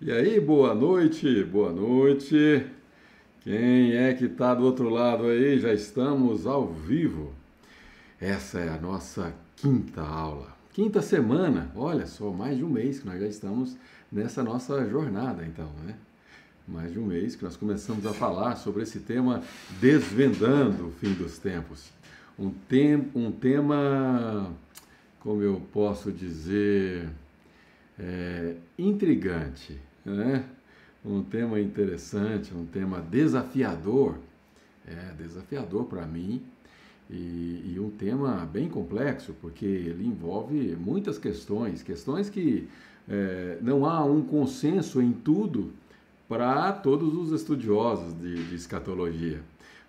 E aí, boa noite, boa noite. Quem é que está do outro lado aí? Já estamos ao vivo. Essa é a nossa quinta aula, quinta semana. Olha só, mais de um mês que nós já estamos nessa nossa jornada, então, né? Mais de um mês que nós começamos a falar sobre esse tema desvendando o fim dos tempos. Um, tem, um tema, como eu posso dizer, é, intrigante, né? um tema interessante, um tema desafiador, é desafiador para mim e, e, um tema bem complexo porque ele envolve muitas questões, questões que é, não há um consenso em tudo para todos os estudiosos de, de escatologia,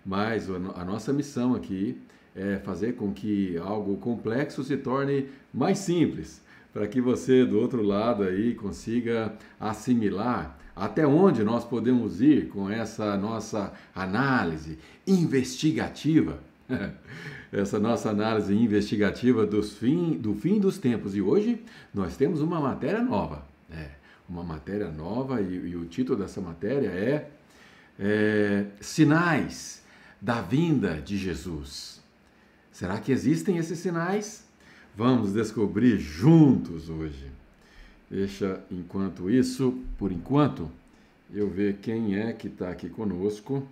mas a nossa missão aqui é fazer com que algo complexo se torne mais simples para que você do outro lado aí consiga assimilar até onde nós podemos ir com essa nossa análise investigativa. essa nossa análise investigativa dos fim, do fim dos tempos. E hoje nós temos uma matéria nova. É, uma matéria nova e, e, o título dessa matéria é, é Sinais da Vinda de Jesus. Será que existem esses sinais? Vamos descobrir juntos hoje. Deixa, enquanto isso, por enquanto, eu ver quem é que está aqui conosco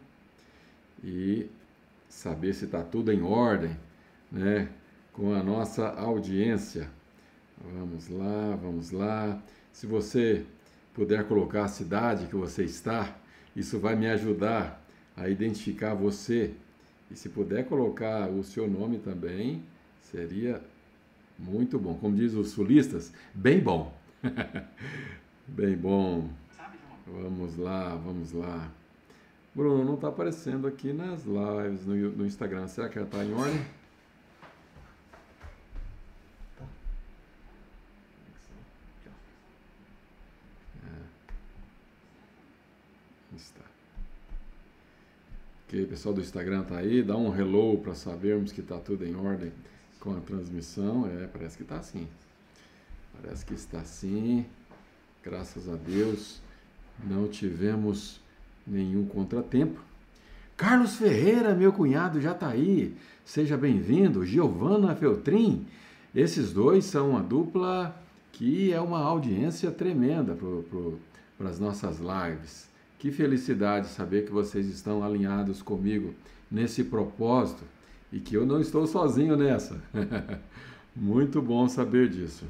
e saber se está tudo em ordem, né? Com a nossa audiência. Vamos lá, vamos lá. Se você puder colocar a cidade que você está, isso vai me ajudar a identificar você. E se puder colocar o seu nome também, seria muito bom. Como diz os sulistas, bem bom. bem bom. Vamos lá, vamos lá. Bruno, não está aparecendo aqui nas lives no, no Instagram. Será que ela está em ordem? É. Está. Ok, pessoal do Instagram está aí. Dá um hello para sabermos que está tudo em ordem com a transmissão. É, parece que está assim. Parece que está assim. Graças a Deus não tivemos nenhum contratempo. Carlos Ferreira, meu cunhado, já está aí. Seja bem-vindo. Giovana Feltrin. Esses dois são uma dupla que é uma audiência tremenda para as nossas lives. Que felicidade saber que vocês estão alinhados comigo nesse propósito e que eu não estou sozinho nessa. Muito bom saber disso.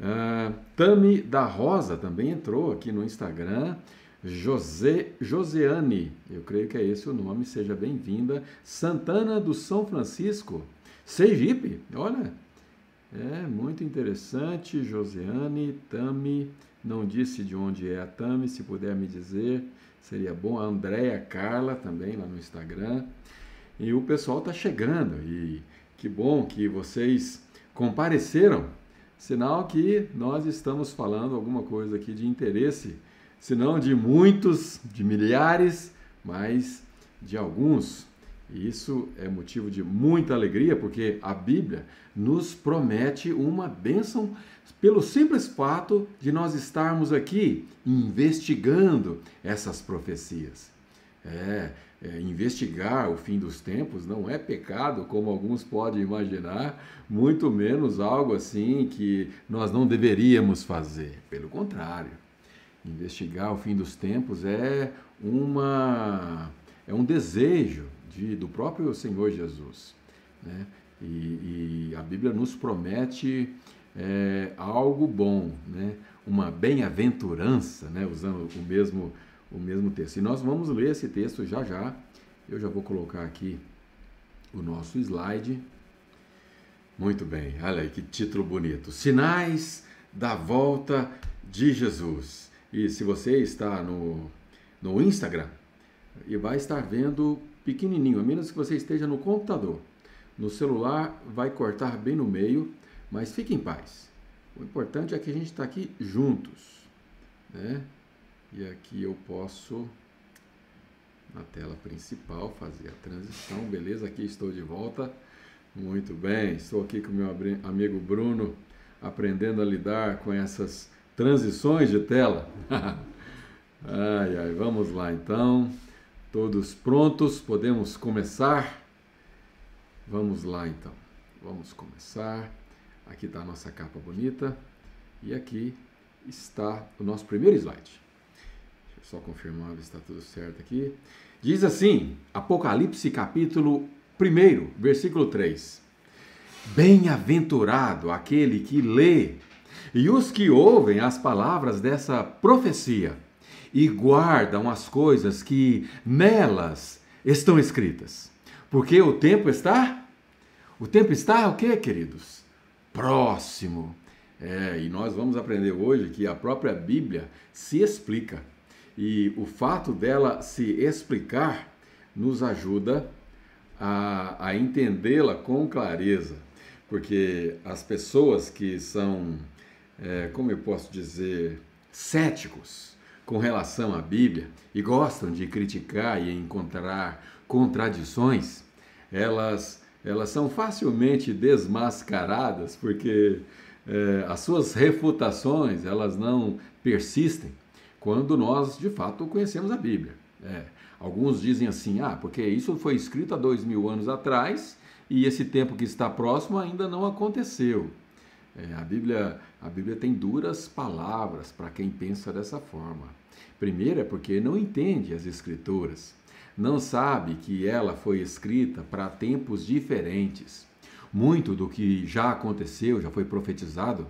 Uh, Tami da Rosa também entrou aqui no Instagram. José, Joseane, eu creio que é esse o nome, seja bem-vinda. Santana do São Francisco, Sergipe, olha, é muito interessante. Joseane, Tami, não disse de onde é a Tami, se puder me dizer, seria bom. A Carla também lá no Instagram. E o pessoal está chegando e que bom que vocês compareceram. Sinal que nós estamos falando alguma coisa aqui de interesse, se não de muitos, de milhares, mas de alguns. E isso é motivo de muita alegria, porque a Bíblia nos promete uma bênção pelo simples fato de nós estarmos aqui investigando essas profecias. É, é, investigar o fim dos tempos não é pecado, como alguns podem imaginar, muito menos algo assim que nós não deveríamos fazer. Pelo contrário, investigar o fim dos tempos é uma é um desejo de, do próprio Senhor Jesus. Né? E, e a Bíblia nos promete é, algo bom, né? uma bem-aventurança, né? usando o mesmo o mesmo texto. E nós vamos ler esse texto já já. Eu já vou colocar aqui o nosso slide. Muito bem, olha aí que título bonito. Sinais da volta de Jesus. E se você está no, no Instagram, e vai estar vendo pequenininho, a menos que você esteja no computador. No celular vai cortar bem no meio, mas fique em paz. O importante é que a gente está aqui juntos, né? E aqui eu posso, na tela principal, fazer a transição. Beleza? Aqui estou de volta. Muito bem, estou aqui com meu amigo Bruno, aprendendo a lidar com essas transições de tela. ai, ai, vamos lá então. Todos prontos? Podemos começar? Vamos lá então. Vamos começar. Aqui está a nossa capa bonita. E aqui está o nosso primeiro slide. Só confirmar se está tudo certo aqui. Diz assim, Apocalipse capítulo 1, versículo 3. Bem-aventurado aquele que lê e os que ouvem as palavras dessa profecia e guardam as coisas que nelas estão escritas. Porque o tempo está? O tempo está o quê, queridos? Próximo. É, e nós vamos aprender hoje que a própria Bíblia se explica. E o fato dela se explicar nos ajuda a, a entendê-la com clareza. Porque as pessoas que são, é, como eu posso dizer, céticos com relação à Bíblia e gostam de criticar e encontrar contradições, elas, elas são facilmente desmascaradas porque é, as suas refutações elas não persistem quando nós de fato conhecemos a Bíblia. É, alguns dizem assim, ah, porque isso foi escrito há dois mil anos atrás e esse tempo que está próximo ainda não aconteceu. É, a, Bíblia, a Bíblia tem duras palavras para quem pensa dessa forma. Primeiro é porque não entende as Escrituras, não sabe que ela foi escrita para tempos diferentes muito do que já aconteceu, já foi profetizado,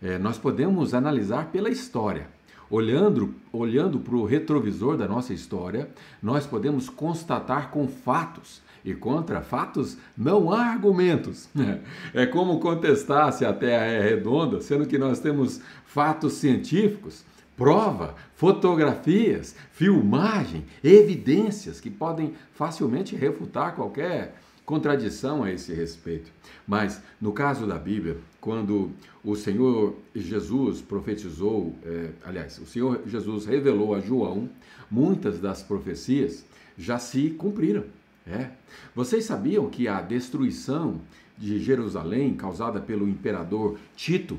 é, nós podemos analisar pela história. Olhando, olhando para o retrovisor da nossa história, nós podemos constatar com fatos. E contra fatos não há argumentos. É como contestar se a Terra é redonda, sendo que nós temos fatos científicos, prova, fotografias, filmagem, evidências que podem facilmente refutar qualquer contradição a esse respeito. Mas, no caso da Bíblia, quando o Senhor Jesus profetizou, é, aliás, o Senhor Jesus revelou a João, muitas das profecias já se cumpriram. É. Vocês sabiam que a destruição de Jerusalém, causada pelo imperador Tito,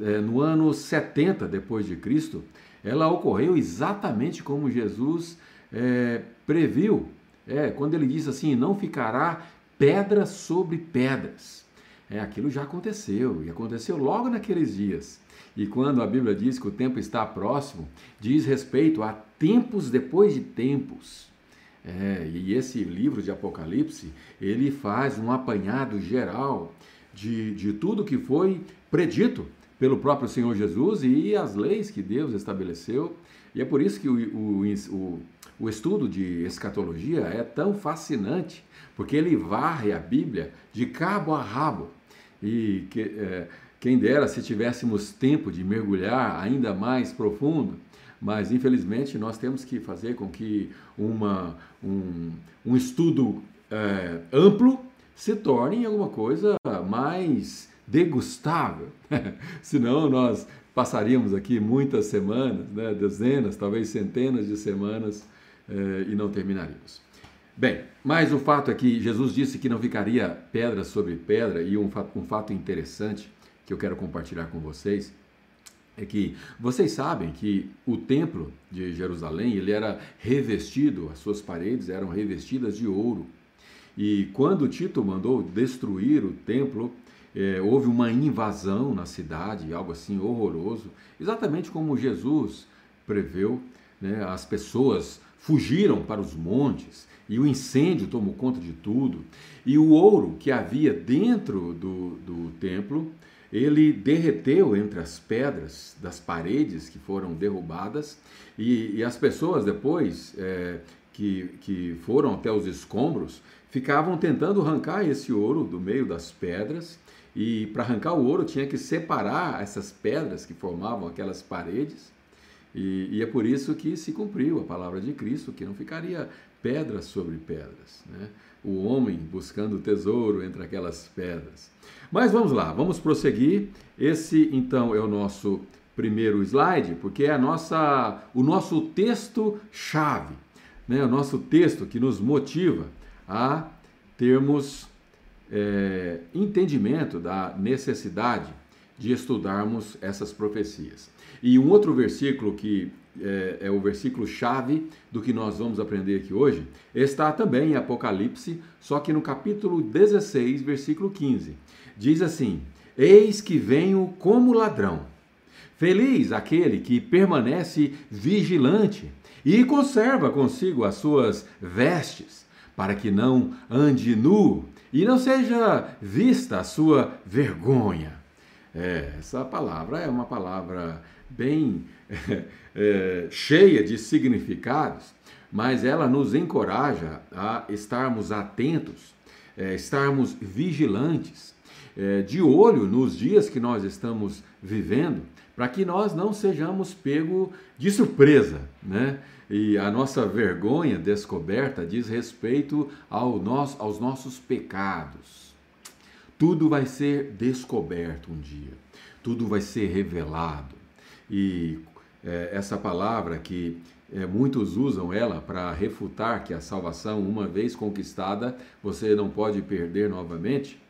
é, no ano 70 depois de Cristo, ela ocorreu exatamente como Jesus é, previu. É, quando ele diz assim: não ficará pedras sobre pedras. É, aquilo já aconteceu, e aconteceu logo naqueles dias. E quando a Bíblia diz que o tempo está próximo, diz respeito a tempos depois de tempos. É, e esse livro de Apocalipse, ele faz um apanhado geral de, de tudo que foi predito pelo próprio Senhor Jesus e as leis que Deus estabeleceu. E é por isso que o, o, o, o estudo de escatologia é tão fascinante, porque ele varre a Bíblia de cabo a rabo. E que, é, quem dera se tivéssemos tempo de mergulhar ainda mais profundo, mas infelizmente nós temos que fazer com que uma, um, um estudo é, amplo se torne alguma coisa mais degustável. Senão nós passaríamos aqui muitas semanas, né, dezenas, talvez centenas de semanas é, e não terminaríamos. Bem, mas o fato é que Jesus disse que não ficaria pedra sobre pedra, e um fato, um fato interessante que eu quero compartilhar com vocês é que vocês sabem que o templo de Jerusalém ele era revestido, as suas paredes eram revestidas de ouro. E quando Tito mandou destruir o templo, é, houve uma invasão na cidade, algo assim horroroso, exatamente como Jesus preveu. Né? As pessoas fugiram para os montes, e o incêndio tomou conta de tudo. E o ouro que havia dentro do, do templo, ele derreteu entre as pedras das paredes que foram derrubadas, e, e as pessoas depois é, que, que foram até os escombros ficavam tentando arrancar esse ouro do meio das pedras. E para arrancar o ouro tinha que separar essas pedras que formavam aquelas paredes. E, e, é por isso que se cumpriu a palavra de Cristo, que não ficaria pedras sobre pedras. Né? O homem buscando tesouro entre aquelas pedras. Mas vamos lá, vamos prosseguir. Esse então é o nosso primeiro slide, porque é a nossa, o nosso texto chave, né? o nosso texto que nos motiva a termos é, entendimento da necessidade de estudarmos essas profecias. E um outro versículo que é, é, o versículo chave do que nós vamos aprender aqui hoje, está também em Apocalipse, só que no capítulo 16, versículo 15. Diz assim: Eis que venho como ladrão. Feliz aquele que permanece vigilante e conserva consigo as suas vestes, para que não ande nu e não seja vista a sua vergonha. É, essa palavra é uma palavra bem é, cheia de significados, mas ela nos encoraja a estarmos atentos, é, estarmos vigilantes, é, de olho nos dias que nós estamos vivendo, para que nós não sejamos pego de surpresa, né? E a nossa vergonha descoberta diz respeito ao nosso, aos nossos pecados. Tudo vai ser descoberto um dia, tudo vai ser revelado. E é, essa palavra que é, muitos usam ela para refutar que a salvação, uma vez conquistada, você não pode perder novamente.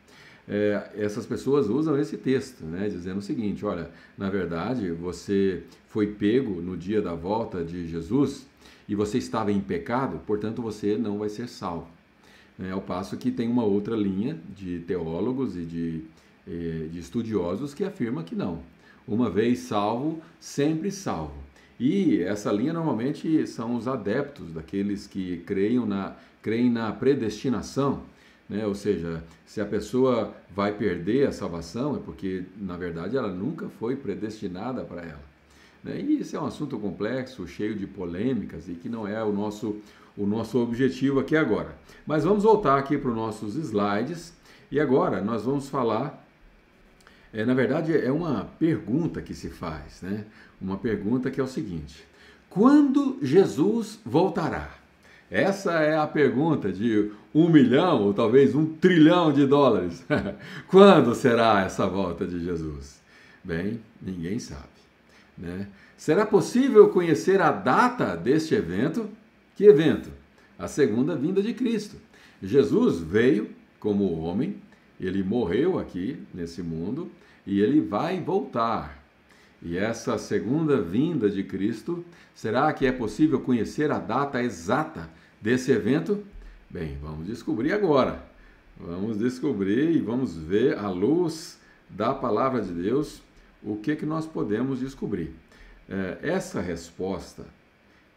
É, essas pessoas usam esse texto, né, dizendo o seguinte: olha, na verdade, você foi pego no dia da volta de Jesus e você estava em pecado, portanto você não vai ser salvo. É, ao passo que tem uma outra linha de teólogos e de, eh, de estudiosos que afirma que não. Uma vez salvo, sempre salvo. E essa linha normalmente são os adeptos, daqueles que creem na, creem na predestinação. Né? Ou seja, se a pessoa vai perder a salvação, é porque, na verdade, ela nunca foi predestinada para ela. Né? E isso é um assunto complexo, cheio de polêmicas e que não é o nosso, o nosso objetivo aqui agora. Mas vamos voltar aqui para os nossos slides e agora nós vamos falar. É, na verdade, é uma pergunta que se faz, né? Uma pergunta que é o seguinte: quando Jesus voltará? Essa é a pergunta de um milhão ou talvez um trilhão de dólares. Quando será essa volta de Jesus? Bem, ninguém sabe. Né? Será possível conhecer a data deste evento? Que evento? A segunda vinda de Cristo. Jesus veio como homem, ele morreu aqui nesse mundo e ele vai voltar. E essa segunda vinda de Cristo, será que é possível conhecer a data exata desse evento? Bem, vamos descobrir agora. Vamos descobrir e vamos ver à luz da palavra de Deus o que, que nós podemos descobrir? É, essa resposta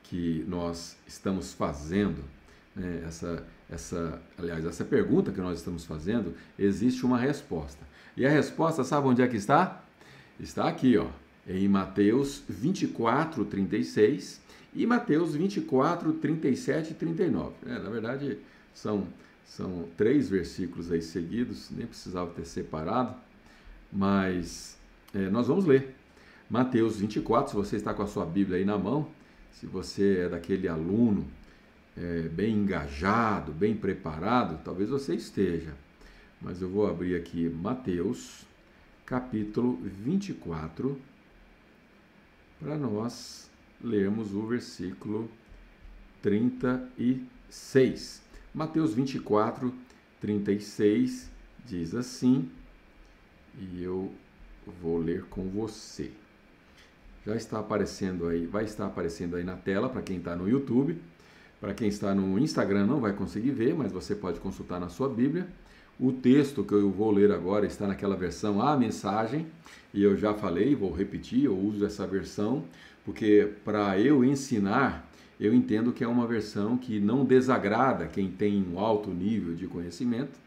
que nós estamos fazendo, né, essa, essa, aliás, essa pergunta que nós estamos fazendo, existe uma resposta. E a resposta, sabe onde é que está? Está aqui, ó, em Mateus 24, 36 e Mateus 24, 37 e 39. É, na verdade, são, são três versículos aí seguidos, nem precisava ter separado, mas é, nós vamos ler. Mateus 24, se você está com a sua Bíblia aí na mão, se você é daquele aluno é, bem engajado, bem preparado, talvez você esteja. Mas eu vou abrir aqui Mateus, capítulo 24, para nós lermos o versículo 36. Mateus 24, 36 diz assim, e eu vou ler com você. Já está aparecendo aí, vai estar aparecendo aí na tela para quem está no YouTube. Para quem está no Instagram não vai conseguir ver, mas você pode consultar na sua Bíblia. O texto que eu vou ler agora está naquela versão A Mensagem, e eu já falei, vou repetir, eu uso essa versão, porque para eu ensinar, eu entendo que é uma versão que não desagrada quem tem um alto nível de conhecimento,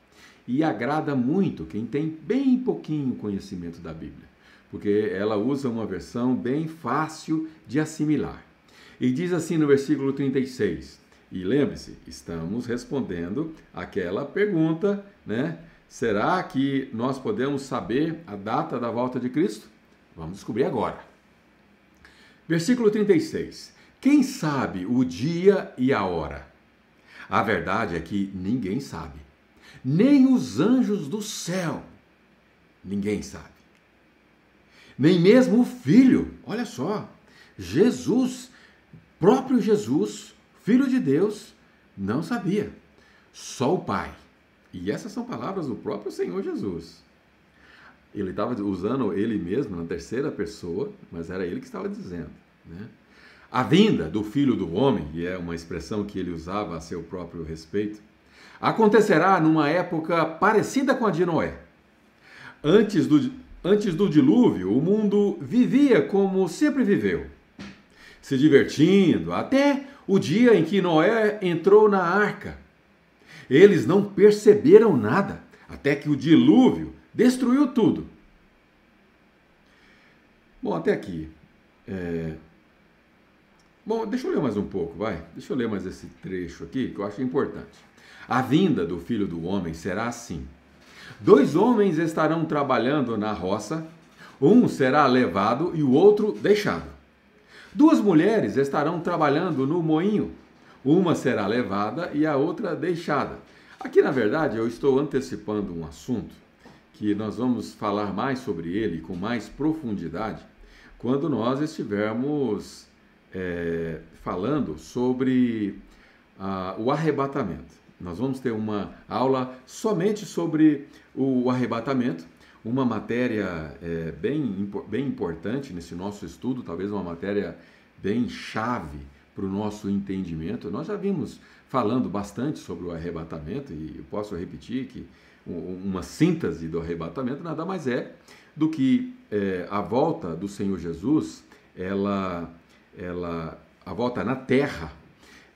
e agrada muito quem tem bem pouquinho conhecimento da Bíblia, porque ela usa uma versão bem fácil de assimilar. E diz assim no versículo 36, e lembre-se, estamos respondendo aquela pergunta, né? Será que nós podemos saber a data da volta de Cristo? Vamos descobrir agora. Versículo 36. Quem sabe o dia e a hora? A verdade é que ninguém sabe nem os anjos do céu. Ninguém sabe. Nem mesmo o filho. Olha só. Jesus, próprio Jesus, filho de Deus, não sabia. Só o Pai. E essas são palavras do próprio Senhor Jesus. Ele estava usando ele mesmo na terceira pessoa, mas era ele que estava dizendo. Né? a vinda do filho do homem, e é uma expressão que ele usava a seu próprio respeito, acontecerá numa época parecida com a de Noé. Antes do, antes do dilúvio, o mundo vivia como sempre viveu, se divertindo, até o dia em que Noé entrou na arca. Eles não perceberam nada, até que o dilúvio destruiu tudo. Bom, até aqui. É, Bom, deixa eu ler mais um pouco, vai. Deixa eu ler mais esse trecho aqui que eu acho importante. A vinda do filho do homem será assim: dois homens estarão trabalhando na roça, um será levado e o outro deixado. Duas mulheres estarão trabalhando no moinho, uma será levada e a outra deixada. Aqui, na verdade, eu estou antecipando um assunto que nós vamos falar mais sobre ele com mais profundidade quando nós estivermos é, falando sobre ah, o arrebatamento. Nós vamos ter uma aula somente sobre o arrebatamento, uma matéria é, bem, bem importante nesse nosso estudo, talvez uma matéria bem chave para o nosso entendimento. Nós já vimos falando bastante sobre o arrebatamento e posso repetir que uma síntese do arrebatamento nada mais é do que é, a volta do Senhor Jesus, ela ela, a volta na terra,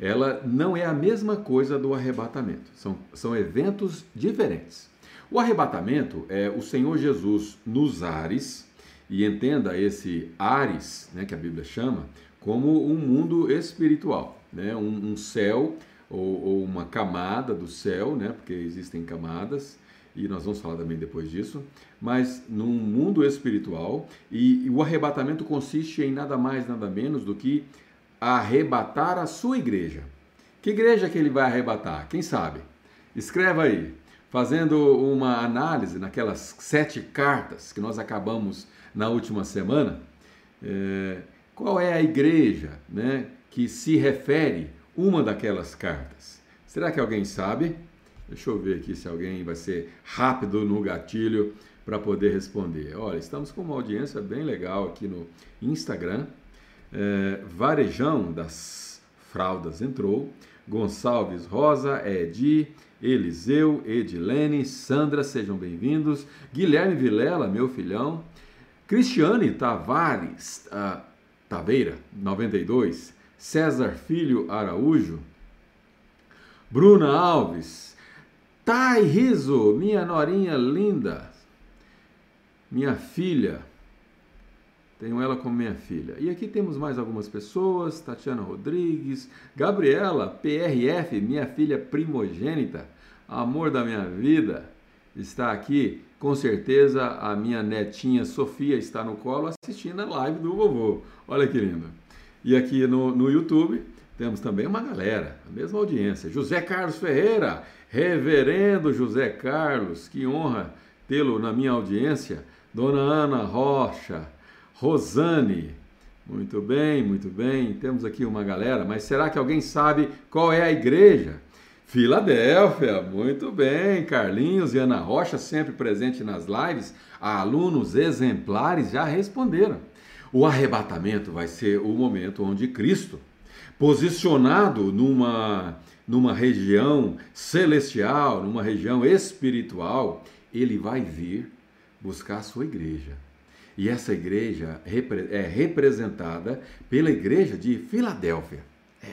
ela não é a mesma coisa do arrebatamento. São, são eventos diferentes. O arrebatamento é o Senhor Jesus nos ares, e entenda esse ares, né, que a Bíblia chama, como um mundo espiritual, né, um, um céu ou, ou, uma camada do céu, né, porque existem camadas, e nós vamos falar também depois disso, mas num mundo espiritual, e, e o arrebatamento consiste em nada mais, nada menos do que arrebatar a sua igreja. Que igreja que ele vai arrebatar? Quem sabe? Escreva aí, fazendo uma análise naquelas sete cartas que nós acabamos na última semana. É, qual é a igreja né, que se refere uma daquelas cartas? Será que alguém sabe? Deixa eu ver aqui se alguém vai ser rápido no gatilho para poder responder. Olha, estamos com uma audiência bem legal aqui no Instagram. É, Varejão das Fraldas entrou. Gonçalves Rosa, Edi, Eliseu, Edilene, Sandra, sejam bem-vindos. Guilherme Vilela, meu filhão. Cristiane Tavares, uh, Taveira, 92. César Filho Araújo. Bruna Alves, Thay Riso, minha norinha linda, minha filha, tenho ela como minha filha. E aqui temos mais algumas pessoas: Tatiana Rodrigues, Gabriela, PRF, minha filha primogênita, amor da minha vida, está aqui. Com certeza a minha netinha Sofia está no colo assistindo a live do vovô. Olha que lindo. E aqui no, no YouTube temos também uma galera, a mesma audiência. José Carlos Ferreira, Reverendo José Carlos, que honra tê-lo na minha audiência. Dona Ana Rocha, Rosane, muito bem, muito bem. Temos aqui uma galera, mas será que alguém sabe qual é a igreja? Filadélfia, muito bem. Carlinhos e Ana Rocha, sempre presente nas lives. Alunos exemplares já responderam. O arrebatamento vai ser o momento onde Cristo, posicionado numa numa região celestial, numa região espiritual, ele vai vir buscar a sua igreja. E essa igreja é representada pela igreja de Filadélfia. É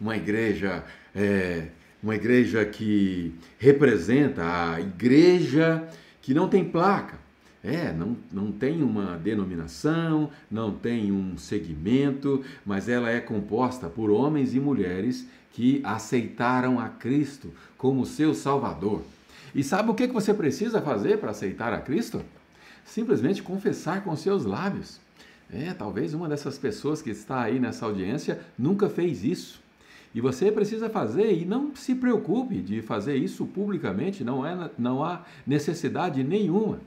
uma igreja, é, uma igreja que representa a igreja que não tem placa. É, não, não tem uma denominação, não tem um segmento, mas ela é composta por homens e mulheres que aceitaram a Cristo como seu Salvador. E sabe o que você precisa fazer para aceitar a Cristo? Simplesmente confessar com seus lábios. É, talvez uma dessas pessoas que está aí nessa audiência nunca fez isso. E você precisa fazer e não se preocupe de fazer isso publicamente, não, é, não há necessidade nenhuma.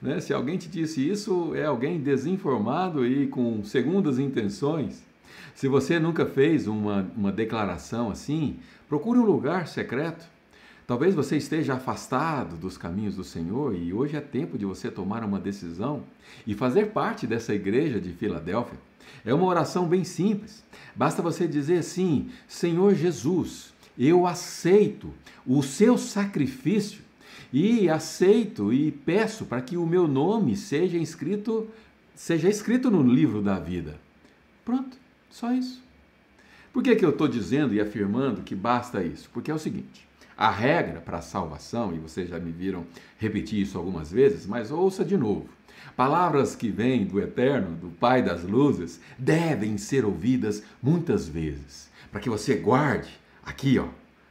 Né? Se alguém te disse isso, é alguém desinformado e com segundas intenções. Se você nunca fez uma, uma declaração assim, procure um lugar secreto. Talvez você esteja afastado dos caminhos do Senhor e hoje é tempo de você tomar uma decisão e fazer parte dessa igreja de Filadélfia. É uma oração bem simples. Basta você dizer assim: Senhor Jesus, eu aceito o seu sacrifício e aceito e peço para que o meu nome seja escrito seja escrito no livro da vida. Pronto, só isso. Por que, que eu estou dizendo e afirmando que basta isso? Porque é o seguinte: a regra para a salvação, e vocês já me viram repetir isso algumas vezes, mas ouça de novo. Palavras que vêm do Eterno, do Pai das Luzes, devem ser ouvidas muitas vezes, para que você guarde aqui, ó,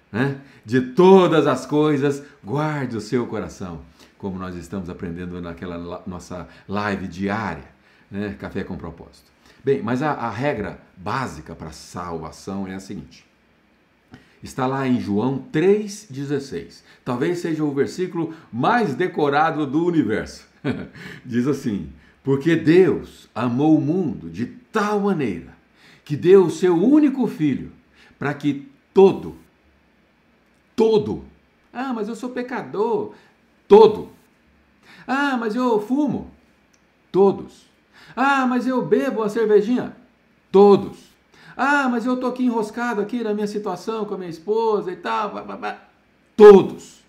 né? De todas as coisas, guarde o seu coração, como nós estamos aprendendo naquela nossa live diária, né? Café com propósito. Bem, mas a, a regra básica para salvação é a seguinte: está lá em João 3,16. Talvez seja o versículo mais decorado do universo. Diz assim: Porque Deus amou o mundo de tal maneira que deu o seu único filho para que todo, todo, ah, mas eu sou pecador, todo, ah, mas eu fumo, todos, ah, mas eu bebo uma cervejinha, todos, ah, mas eu estou aqui enroscado aqui na minha situação com a minha esposa e tal. Blá, blá, blá. Todos.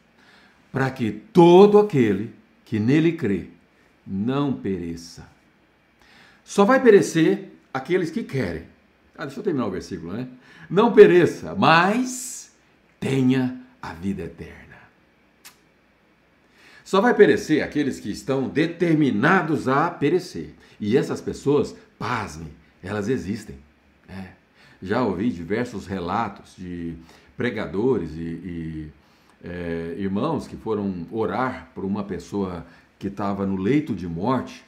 Para que todo aquele que nele crê não pereça. Só vai perecer aqueles que querem. Ah, deixa eu terminar o versículo, né? Não pereça, mas tenha a vida eterna. Só vai perecer aqueles que estão determinados a perecer. E essas pessoas, pasmem, elas existem. É já ouvi diversos relatos de pregadores e, e é, irmãos que foram orar por uma pessoa que estava no leito de morte.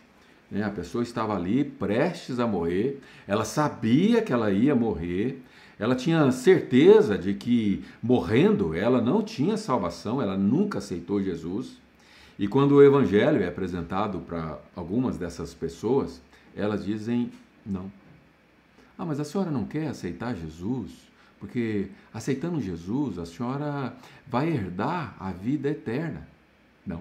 Né? A pessoa estava ali prestes a morrer, ela sabia que ela ia morrer, ela tinha certeza de que morrendo ela não tinha salvação, ela nunca aceitou Jesus. E quando o evangelho é apresentado para algumas dessas pessoas, elas dizem não. Ah, mas a senhora não quer aceitar Jesus? Porque aceitando Jesus, a senhora vai herdar a vida eterna. Não.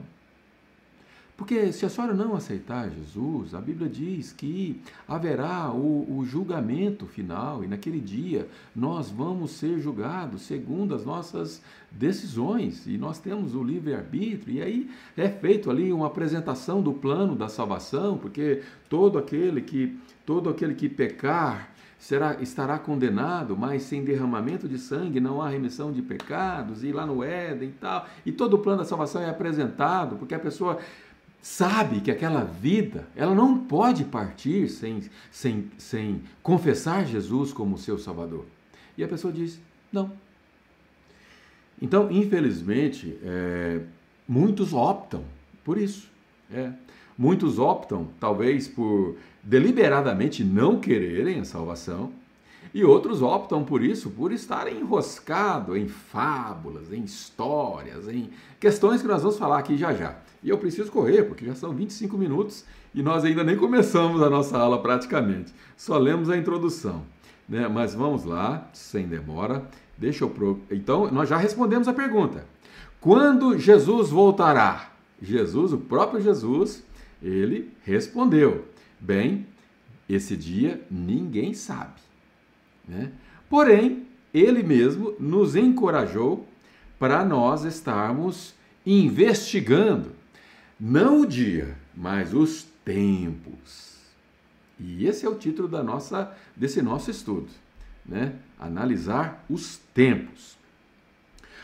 Porque se a senhora não aceitar Jesus, a Bíblia diz que haverá o, o, julgamento final e naquele dia nós vamos ser julgados segundo as nossas decisões e nós temos o livre-arbítrio e aí é feito ali uma apresentação do plano da salvação, porque todo aquele que todo aquele que pecar será, estará condenado, mas sem derramamento de sangue não há remissão de pecados, e lá no Éden e tal. E todo o plano da salvação é apresentado, porque a pessoa sabe que aquela vida, ela não pode partir sem, sem, sem confessar Jesus como seu Salvador. E a pessoa diz: não. Então, infelizmente, é, muitos optam por isso. É. Muitos optam, talvez, por deliberadamente não quererem a salvação, e outros optam por isso, por estarem enroscados em fábulas, em histórias, em questões que nós vamos falar aqui já já. E eu preciso correr, porque já são 25 minutos e nós ainda nem começamos a nossa aula praticamente. Só lemos a introdução. Né? Mas vamos lá, sem demora. Deixa eu. Pro... Então, nós já respondemos a pergunta. Quando Jesus voltará? Jesus, o próprio Jesus, ele respondeu. Bem, esse dia ninguém sabe. Né? Porém, ele mesmo nos encorajou para nós estarmos investigando, não o dia, mas os tempos. E esse é o título da nossa, desse nosso estudo, né? Analisar os tempos.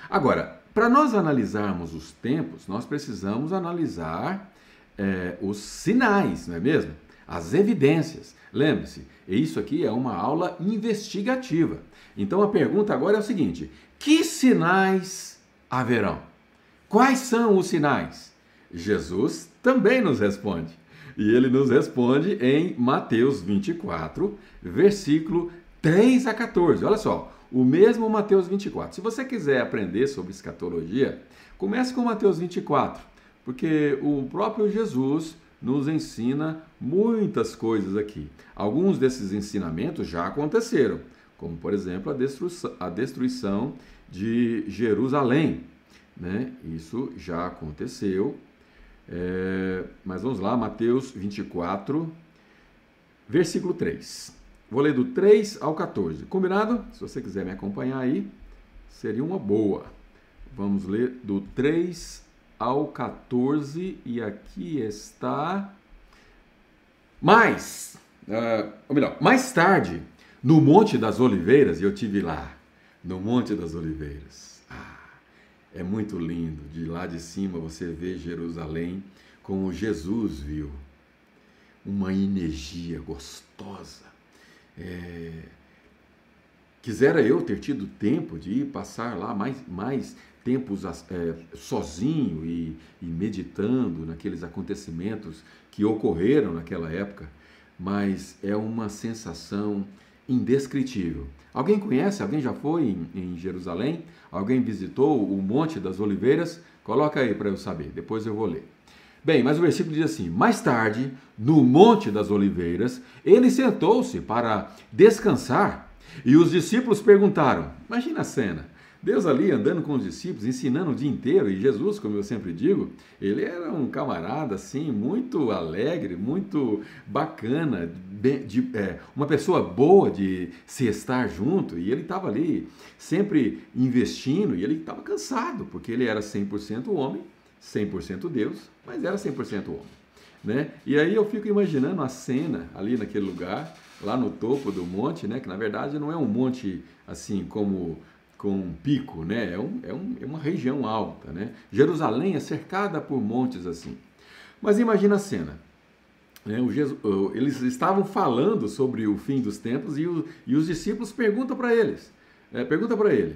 Agora, para nós analisarmos os tempos, nós precisamos analisar é, os sinais, não é mesmo? As evidências. Lembre-se, isso aqui é uma aula investigativa. Então a pergunta agora é o seguinte: que sinais haverão? Quais são os sinais? Jesus também nos responde. E ele nos responde em Mateus 24, versículo 3 a 14. Olha só, o mesmo Mateus 24. Se você quiser aprender sobre escatologia, comece com Mateus 24, porque o próprio Jesus nos ensina muitas coisas aqui. Alguns desses ensinamentos já aconteceram, como por exemplo a destruição, a destruição de Jerusalém. Né? Isso já aconteceu. É, mas vamos lá, Mateus 24, versículo 3. Vou ler do 3 ao 14. Combinado? Se você quiser me acompanhar aí, seria uma boa. Vamos ler do 3 ao 14 e aqui está. Mais, uh, ou melhor, mais tarde, no Monte das Oliveiras, eu tive lá, no Monte das Oliveiras. Ah, é muito lindo. De lá de cima você vê Jerusalém como Jesus viu. Uma energia gostosa. É... Quisera eu ter tido tempo de ir passar lá mais, mais tempos é, sozinho e, e meditando naqueles acontecimentos que ocorreram naquela época, mas é uma sensação indescritível. Alguém conhece? Alguém já foi em, em Jerusalém? Alguém visitou o Monte das Oliveiras? Coloca aí para eu saber, depois eu vou ler. Bem, mas o versículo diz assim: Mais tarde, no Monte das Oliveiras, ele sentou-se para descansar e os discípulos perguntaram: Imagina a cena. Deus ali andando com os discípulos, ensinando o dia inteiro, e Jesus, como eu sempre digo, ele era um camarada assim, muito alegre, muito bacana, de, é, uma pessoa boa de se estar junto, e ele estava ali sempre investindo, e ele estava cansado, porque ele era 100% homem, 100% Deus, mas era 100% homem. Né? E aí eu fico imaginando a cena ali naquele lugar, lá no topo do monte, né? que na verdade não é um monte assim como com um pico, né? É, um, é, um, é uma região alta, né? Jerusalém é cercada por montes assim. Mas imagina a cena. Né? Jesus, eles estavam falando sobre o fim dos tempos e, o, e os discípulos perguntam para eles, é, pergunta para ele,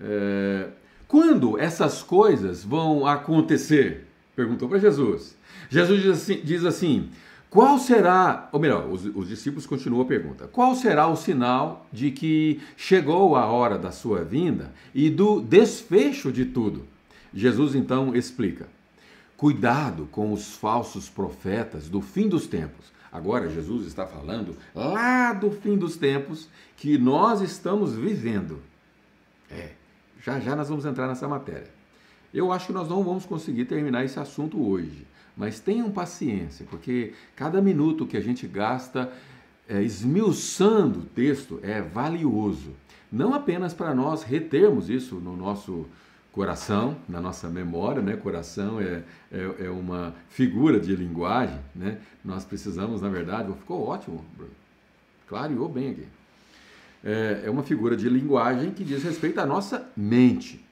é, quando essas coisas vão acontecer? Perguntou para Jesus. Jesus diz assim, diz assim qual será, ou melhor, os, os, discípulos continuam a pergunta: qual será o sinal de que chegou a hora da sua vinda e do desfecho de tudo? Jesus então explica: cuidado com os falsos profetas do fim dos tempos. Agora, Jesus está falando lá do fim dos tempos que nós estamos vivendo. É, já já nós vamos entrar nessa matéria. Eu acho que nós não vamos conseguir terminar esse assunto hoje. Mas tenham paciência, porque cada minuto que a gente gasta é, esmiuçando o texto é valioso. Não apenas para nós retermos isso no nosso coração, na nossa memória, né? Coração é, é, é, uma figura de linguagem, né? Nós precisamos, na verdade, ficou ótimo, Bruno. Clareou bem aqui. É, é uma figura de linguagem que diz respeito à nossa mente.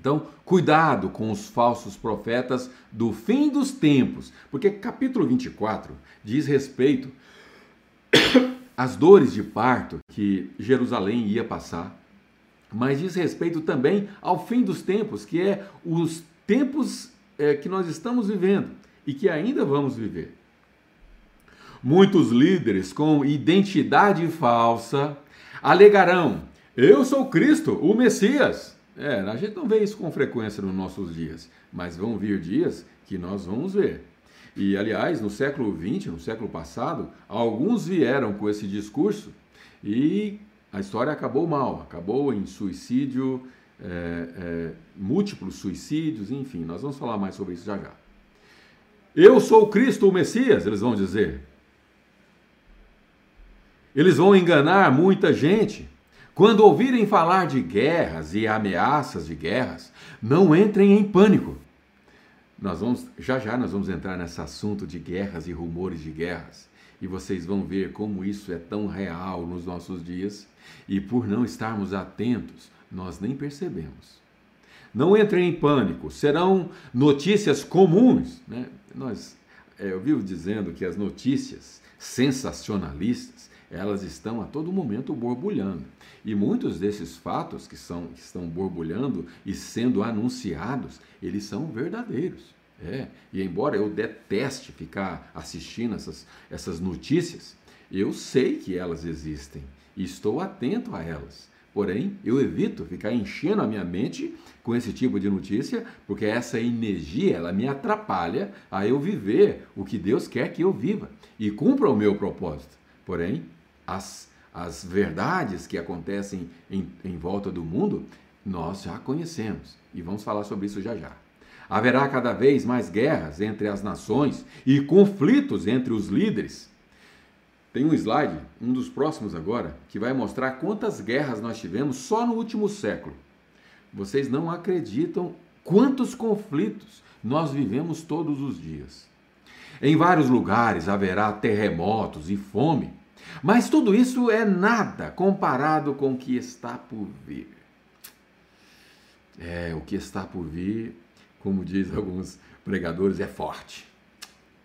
Então, cuidado com os falsos profetas do fim dos tempos, porque capítulo 24 diz respeito às dores de parto que Jerusalém ia passar, mas diz respeito também ao fim dos tempos, que é os tempos é, que nós estamos vivendo e que ainda vamos viver. Muitos líderes com identidade falsa alegarão: Eu sou Cristo, o Messias. É, a gente não vê isso com frequência nos nossos dias, mas vão vir dias que nós vamos ver. E, aliás, no século XX, no século passado, alguns vieram com esse discurso e a história acabou mal, acabou em suicídio, é, é, múltiplos suicídios, enfim, nós vamos falar mais sobre isso já já. Eu sou Cristo, o Messias, eles vão dizer. Eles vão enganar muita gente. Quando ouvirem falar de guerras e ameaças de guerras, não entrem em pânico. Nós vamos, já já nós vamos entrar nesse assunto de guerras e rumores de guerras. E vocês vão ver como isso é tão real nos nossos dias. E por não estarmos atentos, nós nem percebemos. Não entrem em pânico, serão notícias comuns. Né? Nós, é, eu vivo dizendo que as notícias sensacionalistas, elas estão a todo momento borbulhando. E muitos desses fatos que, são, que estão borbulhando e sendo anunciados, eles são verdadeiros. É. E embora eu deteste ficar assistindo essas, essas notícias, eu sei que elas existem e estou atento a elas. Porém, eu evito ficar enchendo a minha mente com esse tipo de notícia, porque essa energia ela me atrapalha a eu viver o que Deus quer que eu viva e cumpra o meu propósito. Porém, as as verdades que acontecem em, em volta do mundo, nós já conhecemos e vamos falar sobre isso já já. Haverá cada vez mais guerras entre as nações e conflitos entre os líderes. Tem um slide, um dos próximos agora, que vai mostrar quantas guerras nós tivemos só no último século. Vocês não acreditam quantos conflitos nós vivemos todos os dias. Em vários lugares haverá terremotos e fome, mas tudo isso é nada comparado com o que está por vir. É, o que está por vir, como diz alguns pregadores, é forte.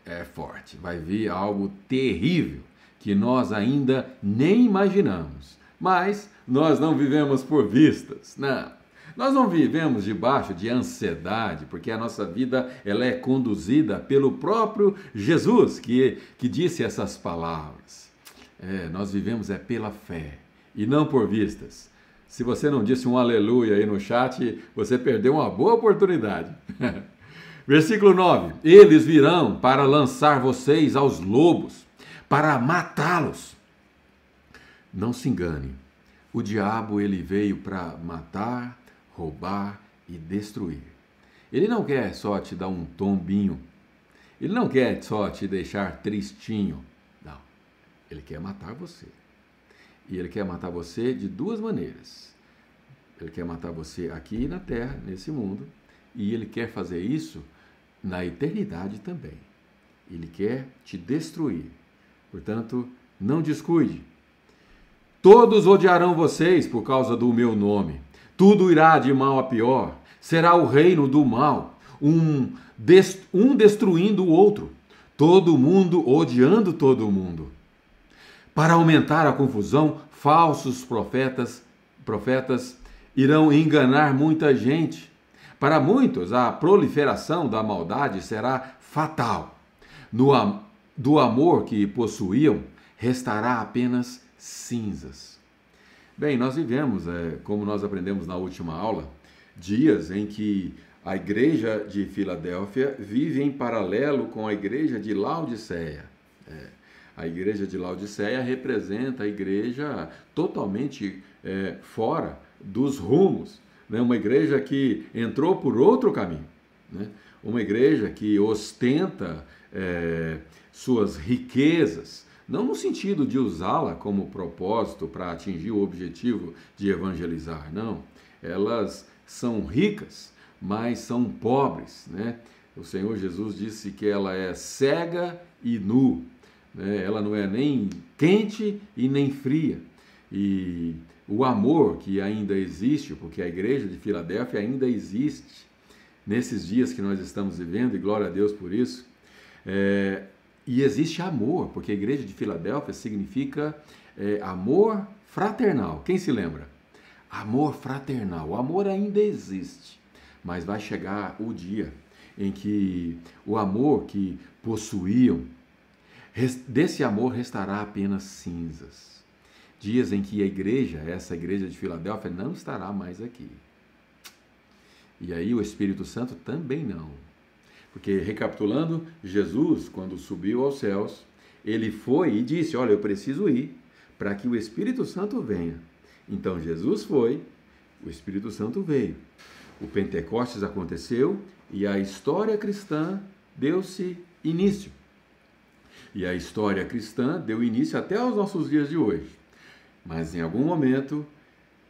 É forte. Vai vir algo terrível que nós ainda nem imaginamos. Mas nós não vivemos por vistas, não. Nós não vivemos debaixo de ansiedade, porque a nossa vida ela é conduzida pelo próprio Jesus, que, que disse essas palavras. É, nós vivemos é pela fé e não por vistas. Se você não disse um aleluia aí no chat, você perdeu uma boa oportunidade. Versículo 9: Eles virão para lançar vocês aos lobos, para matá-los. Não se engane. O diabo ele veio para matar, roubar e destruir. Ele não quer só te dar um tombinho. Ele não quer só te deixar tristinho. Ele quer matar você. E ele quer matar você de duas maneiras. Ele quer matar você aqui na terra, nesse mundo, e ele quer fazer isso na eternidade também. Ele quer te destruir. Portanto, não descuide. Todos odiarão vocês por causa do meu nome. Tudo irá de mal a pior. Será o reino do mal, um, um destruindo o outro, todo mundo odiando todo mundo. Para aumentar a confusão, falsos profetas, profetas irão enganar muita gente. Para muitos, a proliferação da maldade será fatal. No, do amor que possuíam, restará apenas cinzas. Bem, nós vivemos, é, como nós aprendemos na última aula, dias em que a igreja de Filadélfia vive em paralelo com a igreja de Laodiceia. É, a igreja de Laodiceia representa a igreja totalmente é, fora dos rumos, né? uma igreja que entrou por outro caminho, né? uma igreja que ostenta é, suas riquezas, não no sentido de usá-la como propósito para atingir o objetivo de evangelizar, não. Elas são ricas, mas são pobres, né? O Senhor Jesus disse que ela é cega e nu, né? ela não é nem quente e nem fria. E o amor que ainda existe, porque a igreja de Filadélfia ainda existe nesses dias que nós estamos vivendo, e glória a Deus por isso, é, e existe amor, porque a igreja de Filadélfia significa é, amor fraternal. Quem se lembra? Amor fraternal. O amor ainda existe, mas vai chegar o dia em que o amor que possuíam, desse amor restará apenas cinzas. Dias em que a igreja, essa igreja de Filadélfia, não estará mais aqui. E aí o Espírito Santo também não. Porque, recapitulando, Jesus, quando subiu aos céus, ele foi e disse: Olha, eu preciso ir para que o Espírito Santo venha. Então Jesus foi, o Espírito Santo veio. O Pentecostes aconteceu e a história cristã deu-se início. E a história cristã deu início até aos nossos dias de hoje. Mas em algum momento,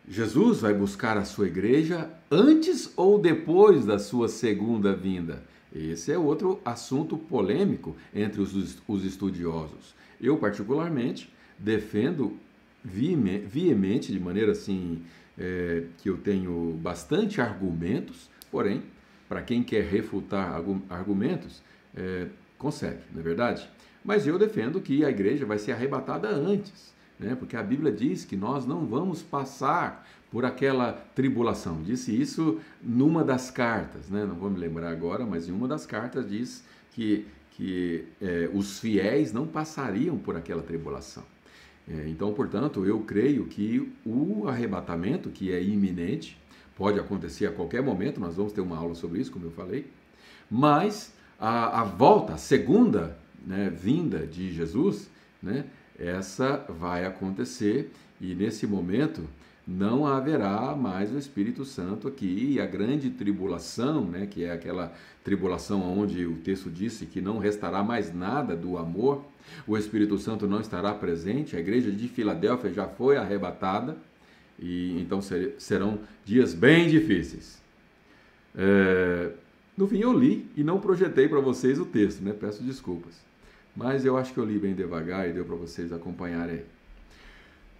Jesus vai buscar a sua igreja antes ou depois da sua segunda vinda. Esse é outro assunto polêmico entre os, os estudiosos. Eu, particularmente, defendo veemente, de maneira assim, é, que eu tenho bastante argumentos, porém, para quem quer refutar argumentos, é, consegue, não é verdade? Mas eu defendo que a igreja vai ser arrebatada antes, né? porque a Bíblia diz que nós não vamos passar por aquela tribulação. Disse isso numa das cartas, né? não vou me lembrar agora, mas em uma das cartas diz que, que é, os fiéis não passariam por aquela tribulação. É, então, portanto, eu creio que o arrebatamento, que é iminente, pode acontecer a qualquer momento, nós vamos ter uma aula sobre isso, como eu falei, mas a, a volta, a segunda né, vinda de Jesus, né, essa vai acontecer e nesse momento não haverá mais o Espírito Santo aqui e a grande tribulação, né, que é aquela tribulação onde o texto disse que não restará mais nada do amor, o Espírito Santo não estará presente, a igreja de Filadélfia já foi arrebatada e então serão dias bem difíceis. É, no fim eu li e não projetei para vocês o texto, né? Peço desculpas. Mas eu acho que eu li bem devagar e deu para vocês acompanharem.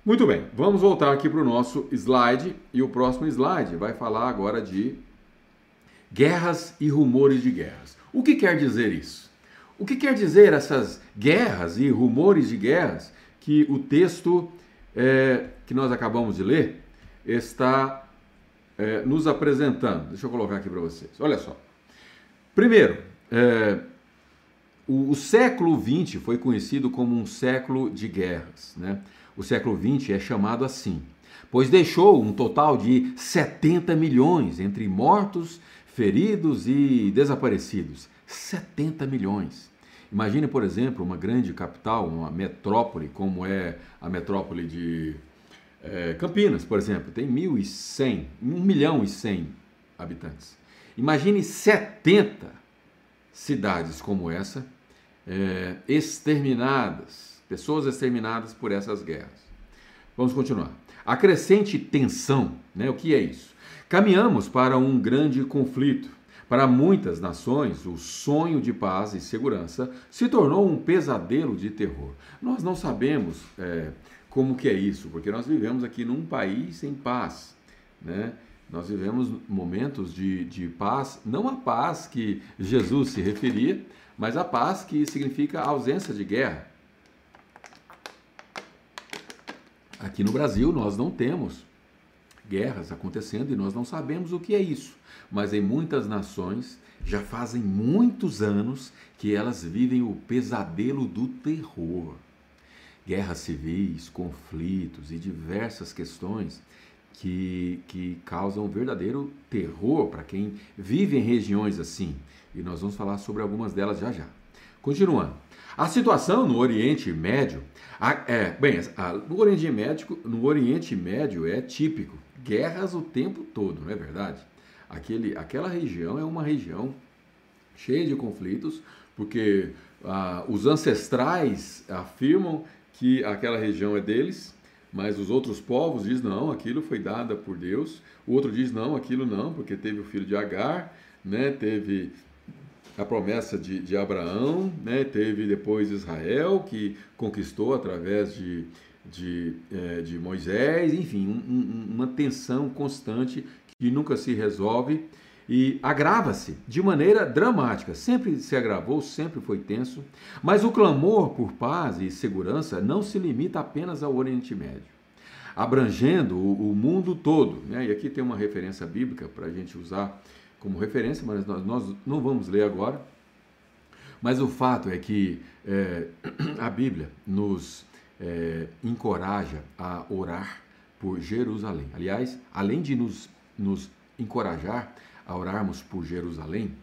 Muito bem, vamos voltar aqui para o nosso slide e o próximo slide vai falar agora de guerras e rumores de guerras. O que quer dizer isso? O que quer dizer essas guerras e rumores de guerras que o texto é, que nós acabamos de ler está é, nos apresentando? Deixa eu colocar aqui para vocês. Olha só. Primeiro, é, o, o século XX foi conhecido como um século de guerras, né? o século XX é chamado assim, pois deixou um total de 70 milhões entre mortos, feridos e desaparecidos. 70 milhões. Imagine, por exemplo, uma grande capital, uma metrópole, como é a metrópole de é, Campinas, por exemplo, tem 1.100, 1 milhão e 100 habitantes. Imagine 70 cidades como essa, é, exterminadas, pessoas exterminadas por essas guerras. Vamos continuar. A crescente tensão, né? O que é isso? Caminhamos para um grande conflito. Para muitas nações, o sonho de paz e segurança se tornou um pesadelo de terror. Nós não sabemos é, como que é isso, porque nós vivemos aqui num país sem paz, né? Nós vivemos momentos de, de paz, não a paz que Jesus se referia, mas a paz que significa ausência de guerra. Aqui no Brasil nós não temos guerras acontecendo e nós não sabemos o que é isso. Mas em muitas nações já fazem muitos anos que elas vivem o pesadelo do terror. Guerras civis, conflitos e diversas questões que, que causam verdadeiro terror para quem vive em regiões assim. E nós vamos falar sobre algumas delas já já. Continuando. A situação no Oriente Médio, é, bem, no, Oriente Médio, no Oriente Médio é típico, guerras o tempo todo, não é verdade? Aquele, aquela região é uma região cheia de conflitos, porque ah, os ancestrais afirmam que aquela região é deles, mas os outros povos dizem não, aquilo foi dada por Deus. O outro diz não, aquilo não, porque teve o filho de Agar, né? Teve a promessa de, de Abraão, né? teve depois Israel, que conquistou através de, de, é, de Moisés, enfim, um, um, uma tensão constante que nunca se resolve e agrava-se de maneira dramática. Sempre se agravou, sempre foi tenso, mas o clamor por paz e segurança não se limita apenas ao Oriente Médio, abrangendo o, mundo todo. Né? E aqui tem uma referência bíblica para a gente usar como referência, mas nós, nós não vamos ler agora. Mas o fato é que é, a Bíblia nos é, encoraja a orar por Jerusalém. Aliás, além de nos, nos encorajar a orarmos por Jerusalém,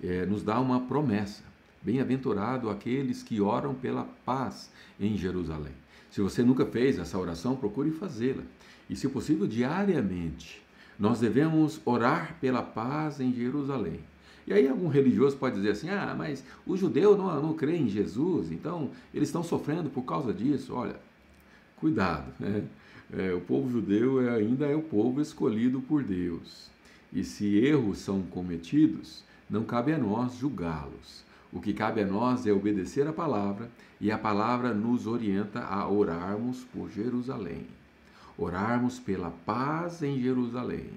é, nos dá uma promessa. Bem-aventurado aqueles que oram pela paz em Jerusalém. Se você nunca fez essa oração, procure fazê-la. E, se possível, diariamente. Nós devemos orar pela paz em Jerusalém. E aí algum religioso pode dizer assim, ah, mas o judeu não, não crê em Jesus, então eles estão sofrendo por causa disso. Olha, cuidado, né? É, o povo judeu é, ainda é o povo escolhido por Deus. E se erros são cometidos, não cabe a nós julgá-los. O que cabe a nós é obedecer a palavra, e a palavra nos orienta a orarmos por Jerusalém orarmos pela paz em Jerusalém.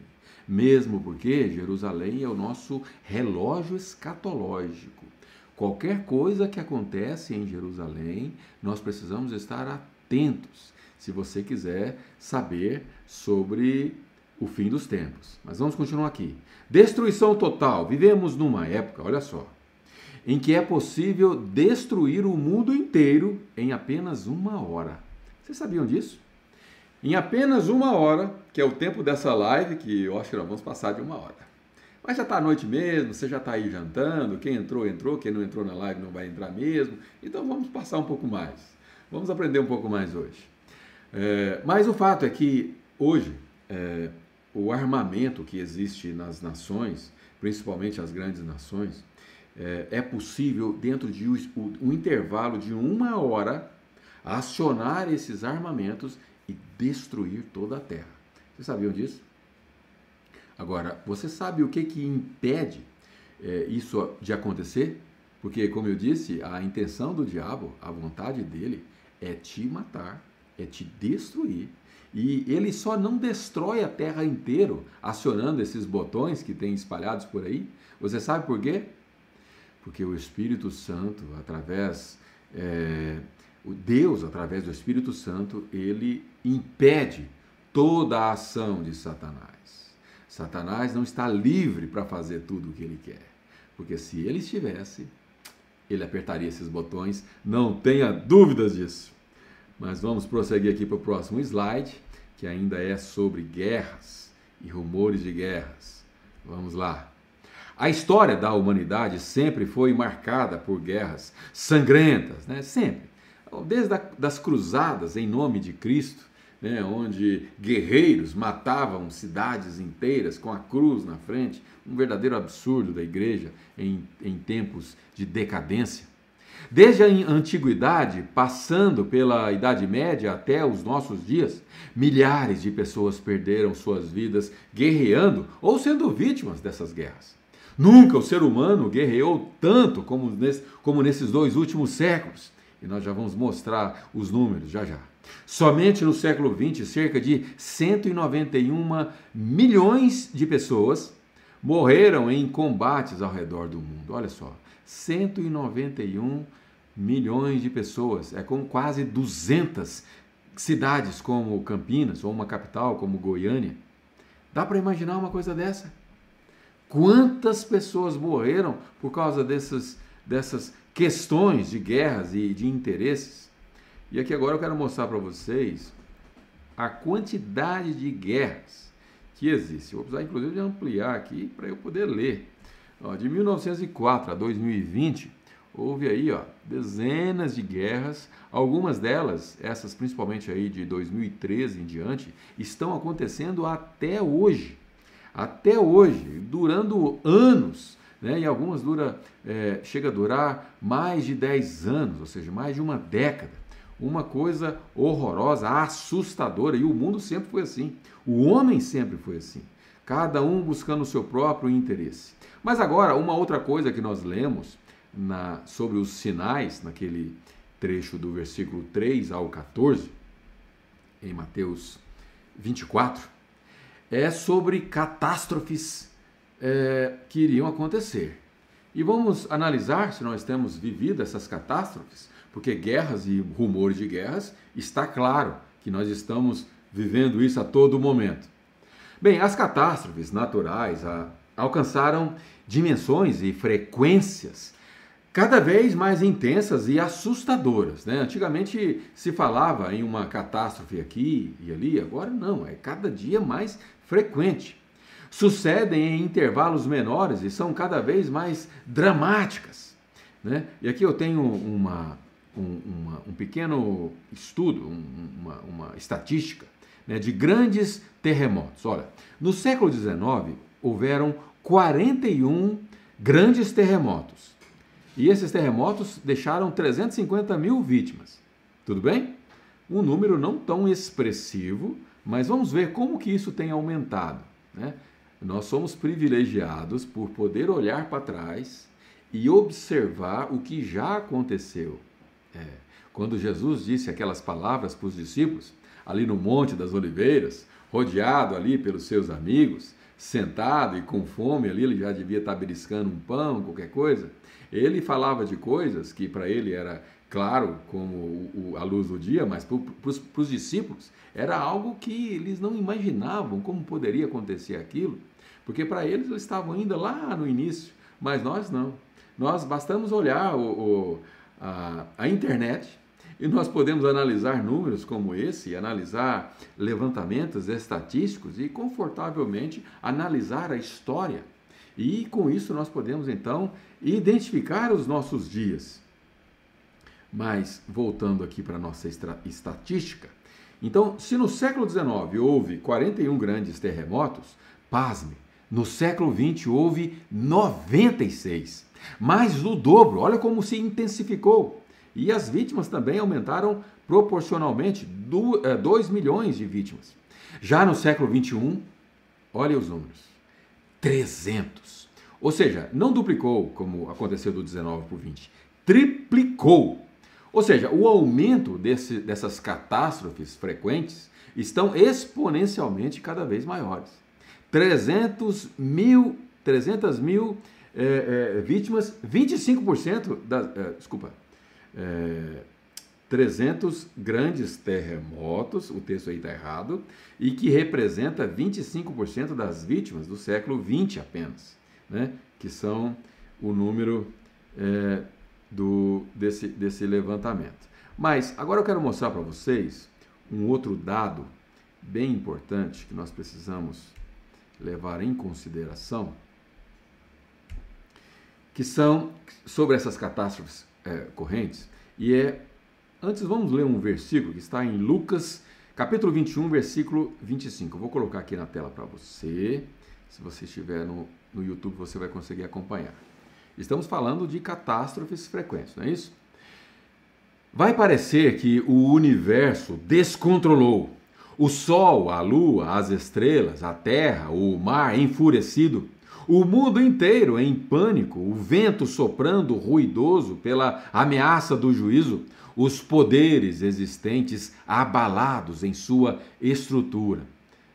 Mesmo porque Jerusalém é o nosso relógio escatológico. Qualquer coisa que acontece em Jerusalém, nós precisamos estar atentos, se você quiser saber sobre o fim dos tempos. Mas vamos continuar aqui. Destruição total. Vivemos numa época, olha só, em que é possível destruir o mundo inteiro em apenas uma hora. Vocês sabiam disso? Em apenas uma hora, que é o tempo dessa live, que eu acho que nós vamos passar de uma hora. Mas já está à noite mesmo, você já está aí jantando, quem entrou, entrou, quem não entrou na live não vai entrar mesmo. Então vamos passar um pouco mais. Vamos aprender um pouco mais hoje. É, mas o fato é que hoje é, o armamento que existe nas nações, principalmente as grandes nações, é, é possível, dentro de um, um intervalo de uma hora, acionar esses armamentos e destruir toda a terra. Vocês sabiam disso? Agora, você sabe o que, que impede é, isso de acontecer? Porque, como eu disse, a intenção do diabo, a vontade dele, é te matar, é te destruir. E ele só não destrói a terra inteira acionando esses botões que tem espalhados por aí. Você sabe por quê? Porque o Espírito Santo, através, é, o Deus, através do Espírito Santo, ele impede toda a ação de Satanás. Satanás não está livre para fazer tudo o que ele quer. Porque se ele estivesse, ele apertaria esses botões, não tenha dúvidas disso. Mas vamos prosseguir aqui para o próximo slide, que ainda é sobre guerras e rumores de guerras. Vamos lá. A história da humanidade sempre foi marcada por guerras sangrentas, né? Sempre. Desde a, das cruzadas em nome de Cristo, né, onde guerreiros matavam cidades inteiras com a cruz na frente, um verdadeiro absurdo da igreja em, em tempos de decadência. Desde a antiguidade, passando pela Idade Média até os nossos dias, milhares de pessoas perderam suas vidas guerreando ou sendo vítimas dessas guerras. Nunca o ser humano guerreou tanto como, nesse, como nesses dois últimos séculos. E nós já vamos mostrar os números já já. Somente no século XX, cerca de 191 milhões de pessoas morreram em combates ao redor do mundo. Olha só, 191 milhões de pessoas, é com quase 200 cidades como Campinas ou uma capital como Goiânia. Dá para imaginar uma coisa dessa? Quantas pessoas morreram por causa dessas, dessas questões de guerras e de interesses? E aqui agora eu quero mostrar para vocês a quantidade de guerras que existe. Eu vou precisar inclusive de ampliar aqui para eu poder ler. Ó, de 1904 a 2020, houve aí ó, dezenas de guerras, algumas delas, essas principalmente aí de 2013 em diante, estão acontecendo até hoje. Até hoje, durando anos. Né? E algumas dura, é, chega a durar mais de 10 anos, ou seja, mais de uma década uma coisa horrorosa, assustadora, e o mundo sempre foi assim. O homem sempre foi assim. Cada um buscando o seu próprio interesse. Mas agora, uma outra coisa que nós lemos na, sobre os sinais, naquele trecho do versículo 3 ao 14, em Mateus 24, é sobre catástrofes é, que iriam acontecer. E vamos analisar se nós temos vivido essas catástrofes porque guerras e rumores de guerras, está claro que nós estamos vivendo isso a todo momento. Bem, as catástrofes naturais a, alcançaram dimensões e frequências cada vez mais intensas e assustadoras. Né? Antigamente se falava em uma catástrofe aqui e ali, agora não, é cada dia mais frequente. Sucedem em intervalos menores e são cada vez mais dramáticas. Né? E aqui eu tenho uma, um, uma, um pequeno estudo, um, uma, uma, estatística né, de grandes terremotos. Olha, no século XIX houveram 41 grandes terremotos. E esses terremotos deixaram 350 mil vítimas. Tudo bem? Um número não tão expressivo, mas vamos ver como que isso tem aumentado. Né? Nós somos privilegiados por poder olhar para trás e observar o que já aconteceu. É, quando Jesus disse aquelas palavras para os discípulos, ali no Monte das Oliveiras, rodeado ali pelos seus amigos, sentado e com fome ali, ele já devia estar beliscando um pão, qualquer coisa. Ele falava de coisas que para ele era claro como a luz do dia, mas para os discípulos era algo que eles não imaginavam como poderia acontecer aquilo, porque para eles eles estavam ainda lá no início, mas nós não. Nós bastamos olhar o, o a, a internet e nós podemos analisar números como esse, analisar levantamentos estatísticos e confortavelmente analisar a história. E com isso nós podemos então identificar os nossos dias. Mas voltando aqui para a nossa estatística, Então, se no século XIX houve 41 grandes terremotos, pasme, no século XX houve 96, mais do dobro. Olha como se intensificou. E as vítimas também aumentaram proporcionalmente 2 é, milhões de vítimas. Já no século XXI, olha os números: 300. Ou seja, não duplicou, como aconteceu do 19 para o 20, triplicou. Ou seja, o aumento desse, dessas catástrofes frequentes estão exponencialmente cada vez maiores. 300 mil, 300 mil é, é, vítimas, 25% da. É, desculpa. É, 300 grandes terremotos, o texto aí está errado, e que representa 25% das vítimas do século XX apenas, né? que são o número é, do, desse, desse levantamento. Mas agora eu quero mostrar para vocês um outro dado bem importante que nós precisamos levar em consideração, que são sobre essas catástrofes é, correntes, e é Antes, vamos ler um versículo que está em Lucas, capítulo 21, versículo 25. Eu vou colocar aqui na tela para você. Se você estiver no, no YouTube, você vai conseguir acompanhar. Estamos falando de catástrofes frequentes, não é isso? Vai parecer que o universo descontrolou. O sol, a lua, as estrelas, a terra, o mar enfurecido, o mundo inteiro em pânico, o vento soprando ruidoso pela ameaça do juízo, os poderes existentes abalados em sua estrutura.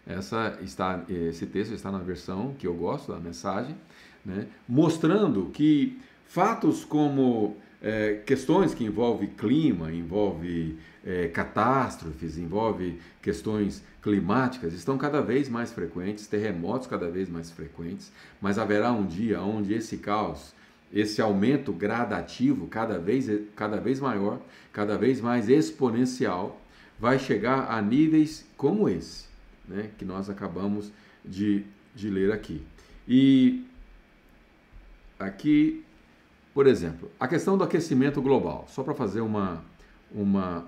Essa está, esse texto está na versão que eu gosto da mensagem, né? mostrando que fatos como é, questões que envolvem clima, envolve é, catástrofes, envolve questões climáticas estão cada vez mais frequentes, terremotos cada vez mais frequentes, mas haverá um dia onde esse caos esse aumento gradativo, cada vez, cada vez maior, cada vez mais exponencial, vai chegar a níveis como esse, né, que nós acabamos de, de ler aqui. E aqui, por exemplo, a questão do aquecimento global, só para fazer uma, uma,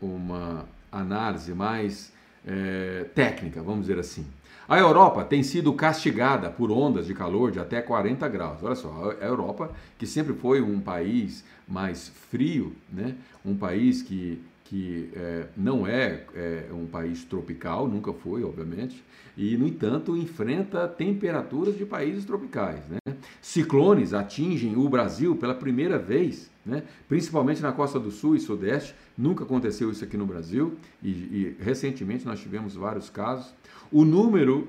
uma análise mais é, técnica, vamos dizer assim. A Europa tem sido castigada por ondas de calor de até 40 graus. Olha só, a Europa, que sempre foi um país mais frio, né? um país que, que é, não é, é, um país tropical, nunca foi, obviamente, e, no entanto, enfrenta temperaturas de países tropicais. Né? Ciclones atingem o Brasil pela primeira vez, né? principalmente na costa do sul e sudeste. Nunca aconteceu isso aqui no Brasil e, e recentemente nós tivemos vários casos o número,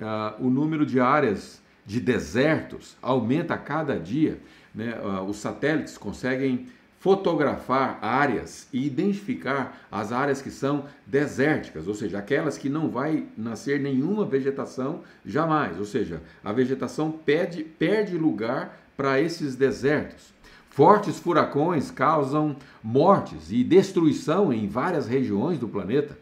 uh, o número de áreas de desertos aumenta a cada dia. Né? Uh, os satélites conseguem fotografar áreas e identificar as áreas que são desérticas, ou seja, aquelas que não vai nascer nenhuma vegetação jamais, ou seja, a vegetação perde, perde lugar para esses desertos. Fortes furacões causam mortes e destruição em várias regiões do planeta.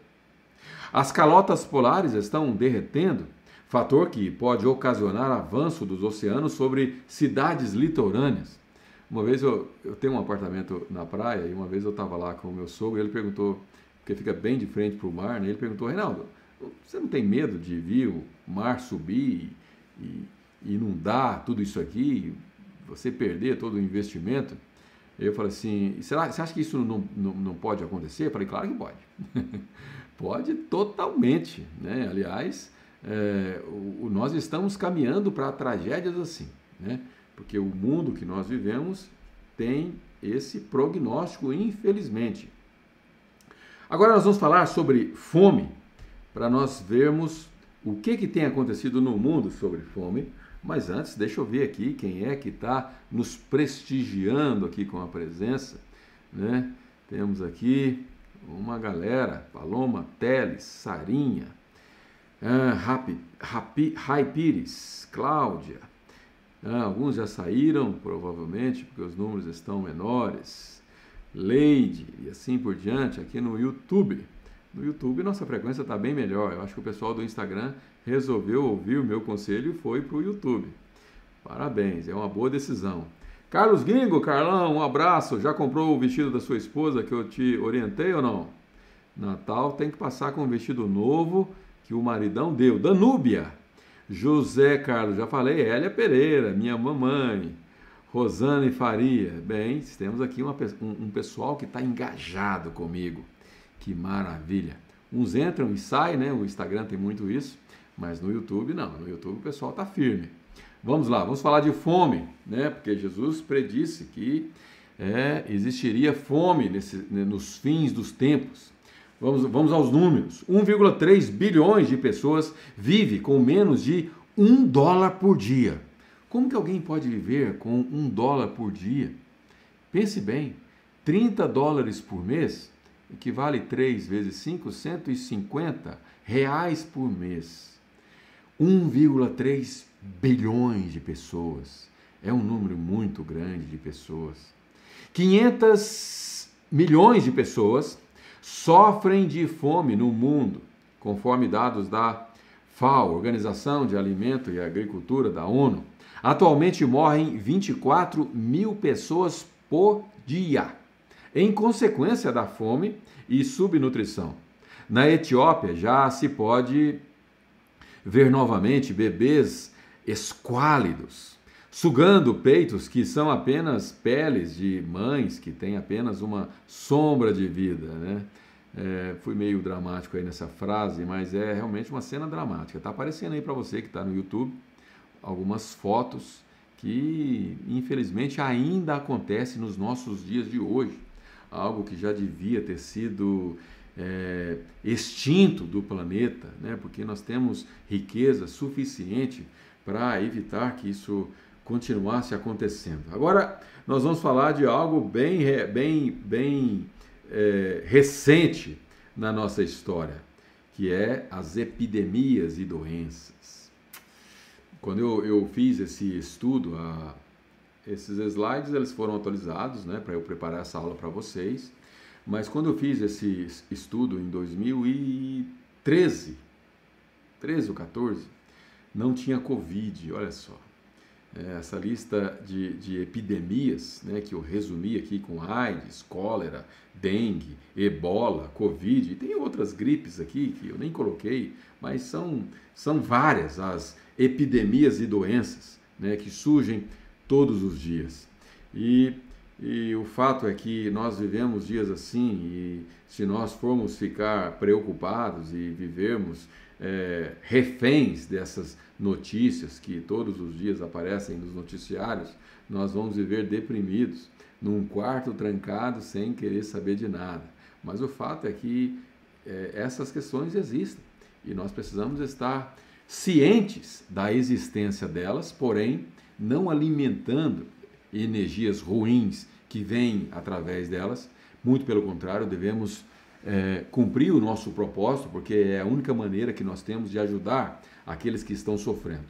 As calotas polares estão derretendo, fator que pode ocasionar avanço dos oceanos sobre cidades litorâneas. Uma vez eu, eu tenho um apartamento na praia e uma vez eu estava lá com o meu sogro e ele perguntou, porque fica bem de frente para o mar, né? ele perguntou, Reinaldo, você não tem medo de vir o mar subir e, inundar tudo isso aqui, você perder todo o investimento? Eu falei assim, será, você acha que isso não, não, não pode acontecer? Eu falei, claro que pode. Pode totalmente, né? Aliás, é, o, nós estamos caminhando para tragédias assim, né? Porque o mundo que nós vivemos tem esse prognóstico, infelizmente. Agora nós vamos falar sobre fome, para nós vermos o que, que tem acontecido no mundo sobre fome. Mas antes, deixa eu ver aqui quem é que está nos prestigiando aqui com a presença. Né? Temos aqui uma galera, Paloma, Teles, Sarinha, ah, Rapi, Rapi, Rai Pires, Cláudia, ah, alguns já saíram, provavelmente, porque os números estão menores, Leide e assim por diante, aqui no YouTube. No YouTube nossa frequência está bem melhor. Eu acho que o pessoal do Instagram resolveu ouvir o meu conselho e foi para o YouTube. Parabéns, é uma boa decisão. Carlos Gringo, Carlão, um abraço. Já comprou o vestido da sua esposa que eu te orientei ou não? Natal tem que passar com um vestido novo que o maridão deu. Danúbia, José Carlos, já falei, Hélia Pereira, minha mamãe. Rosane Faria, bem, temos aqui uma, um, um pessoal que está engajado comigo. Que maravilha. Uns entram e saem, né? O Instagram tem muito isso, mas no YouTube não. No YouTube o pessoal está firme. Vamos lá, vamos falar de fome, né? Porque Jesus predisse que é, existiria fome nesse, né, nos fins dos tempos. Vamos, vamos aos números. 1,3 bilhões de pessoas vive com menos de um dólar por dia. Como que alguém pode viver com um dólar por dia? Pense bem, 30 dólares por mês equivale 3 vezes 5, 150 reais por mês. 1,3 bilhões de pessoas. É um número muito grande de pessoas. 500 milhões de pessoas sofrem de fome no mundo, conforme dados da FAO, Organização de Alimento e Agricultura da ONU. Atualmente morrem 24 mil pessoas por dia, em consequência da fome e subnutrição. Na Etiópia já se pode ver novamente bebês esquálidos, sugando peitos que são apenas peles de mães que têm apenas uma sombra de vida, né? É, fui meio dramático aí nessa frase, mas é realmente uma cena dramática. Está aparecendo aí para você que está no YouTube algumas fotos que infelizmente ainda acontece nos nossos dias de hoje, algo que já devia ter sido é, extinto do planeta, né? Porque nós temos riqueza suficiente para evitar que isso continuasse acontecendo. Agora nós vamos falar de algo bem, bem, bem é, recente na nossa história, que é as epidemias e doenças. Quando eu, eu fiz esse estudo, a, esses slides eles foram atualizados, né, para eu preparar essa aula para vocês. Mas quando eu fiz esse estudo em 2013, 13 ou 14, não tinha Covid, olha só. É, essa lista de, de epidemias, né, que eu resumi aqui com AIDS, cólera, dengue, ebola, covid, e tem outras gripes aqui que eu nem coloquei, mas são, são várias as epidemias e doenças né, que surgem todos os dias. E, e o fato é que nós vivemos dias assim, e se nós formos ficar preocupados e vivermos é, reféns dessas notícias que todos os dias aparecem nos noticiários, nós vamos viver deprimidos, num quarto trancado sem querer saber de nada. Mas o fato é que é, essas questões existem e nós precisamos estar cientes da existência delas, porém não alimentando energias ruins que vêm através delas. Muito pelo contrário, devemos é, cumprir o nosso propósito, porque é a única maneira que nós temos de ajudar aqueles que estão sofrendo.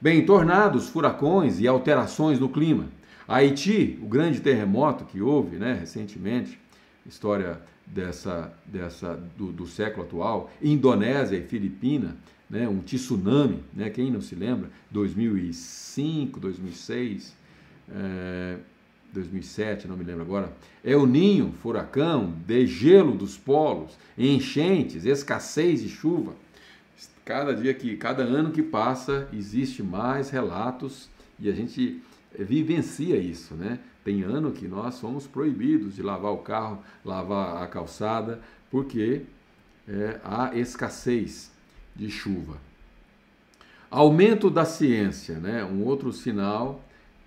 Bem, tornados, furacões e alterações no clima. Haiti, o grande terremoto que houve né, recentemente, história dessa, dessa do, do, século atual, Indonésia e Filipina, né, um tsunami, né, quem não se lembra, 2005, 2006, é, 2007, não me lembro agora, é o ninho, furacão, degelo dos polos, enchentes, escassez de chuva. Cada dia que, cada ano que passa, existe mais relatos e a gente vivencia isso, né? Tem ano que nós somos proibidos de lavar o carro, lavar a calçada, porque é, há escassez de chuva. Aumento da ciência, né? Um outro sinal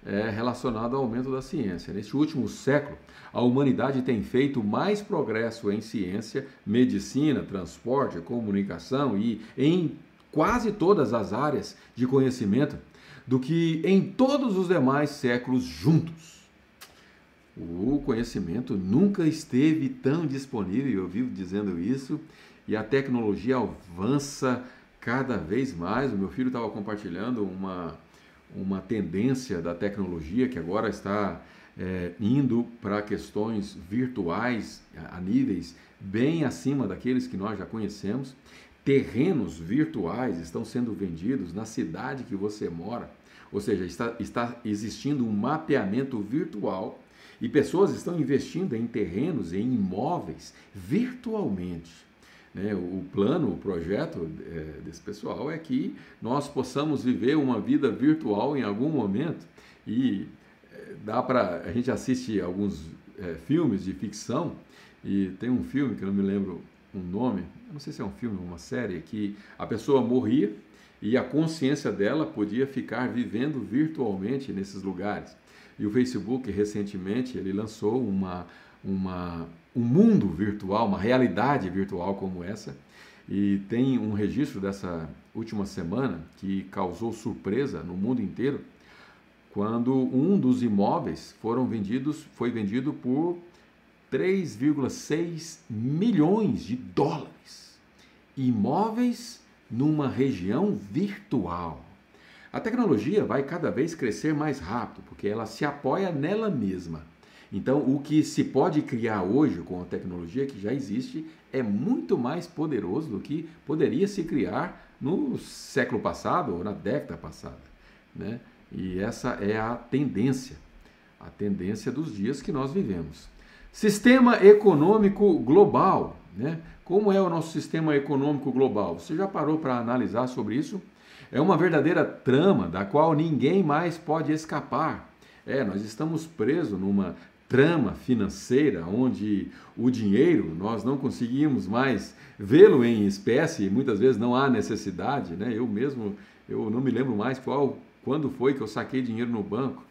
é, relacionado ao aumento da ciência. Neste último século, a humanidade tem feito mais progresso em ciência, medicina, transporte, comunicação e em quase todas as áreas de conhecimento do que em todos os demais séculos juntos. O conhecimento nunca esteve tão disponível, eu vivo dizendo isso, e a tecnologia avança cada vez mais. O meu filho estava compartilhando uma, uma tendência da tecnologia que agora está é, indo para questões virtuais a níveis bem acima daqueles que nós já conhecemos. Terrenos virtuais estão sendo vendidos na cidade que você mora. Ou seja, está, está existindo um mapeamento virtual e pessoas estão investindo em terrenos, em imóveis, virtualmente. Né? O plano, o projeto é, desse pessoal é que nós possamos viver uma vida virtual em algum momento e é, dá para a gente assiste alguns é, filmes de ficção e tem um filme que eu não me lembro um nome, não sei se é um filme ou uma série, que a pessoa morria e a consciência dela podia ficar vivendo virtualmente nesses lugares. E o Facebook recentemente ele lançou uma, uma, um mundo virtual, uma realidade virtual como essa, e tem um registro dessa última semana que causou surpresa no mundo inteiro, quando um dos imóveis foram vendidos, foi vendido por 3,6 milhões de dólares. Imóveis numa região virtual. A tecnologia vai cada vez crescer mais rápido, porque ela se apoia nela mesma. Então, o que se pode criar hoje com a tecnologia que já existe é muito mais poderoso do que poderia se criar no século passado ou na década passada. Né? E essa é a tendência, a tendência dos dias que nós vivemos. Sistema econômico global. Né? Como é o nosso sistema econômico global? Você já parou para analisar sobre isso? É uma verdadeira trama da qual ninguém mais pode escapar. É, nós estamos presos numa trama financeira onde o dinheiro nós não conseguimos mais vê-lo em espécie, muitas vezes não há necessidade, né? Eu mesmo, eu não me lembro mais qual, quando foi que eu saquei dinheiro no banco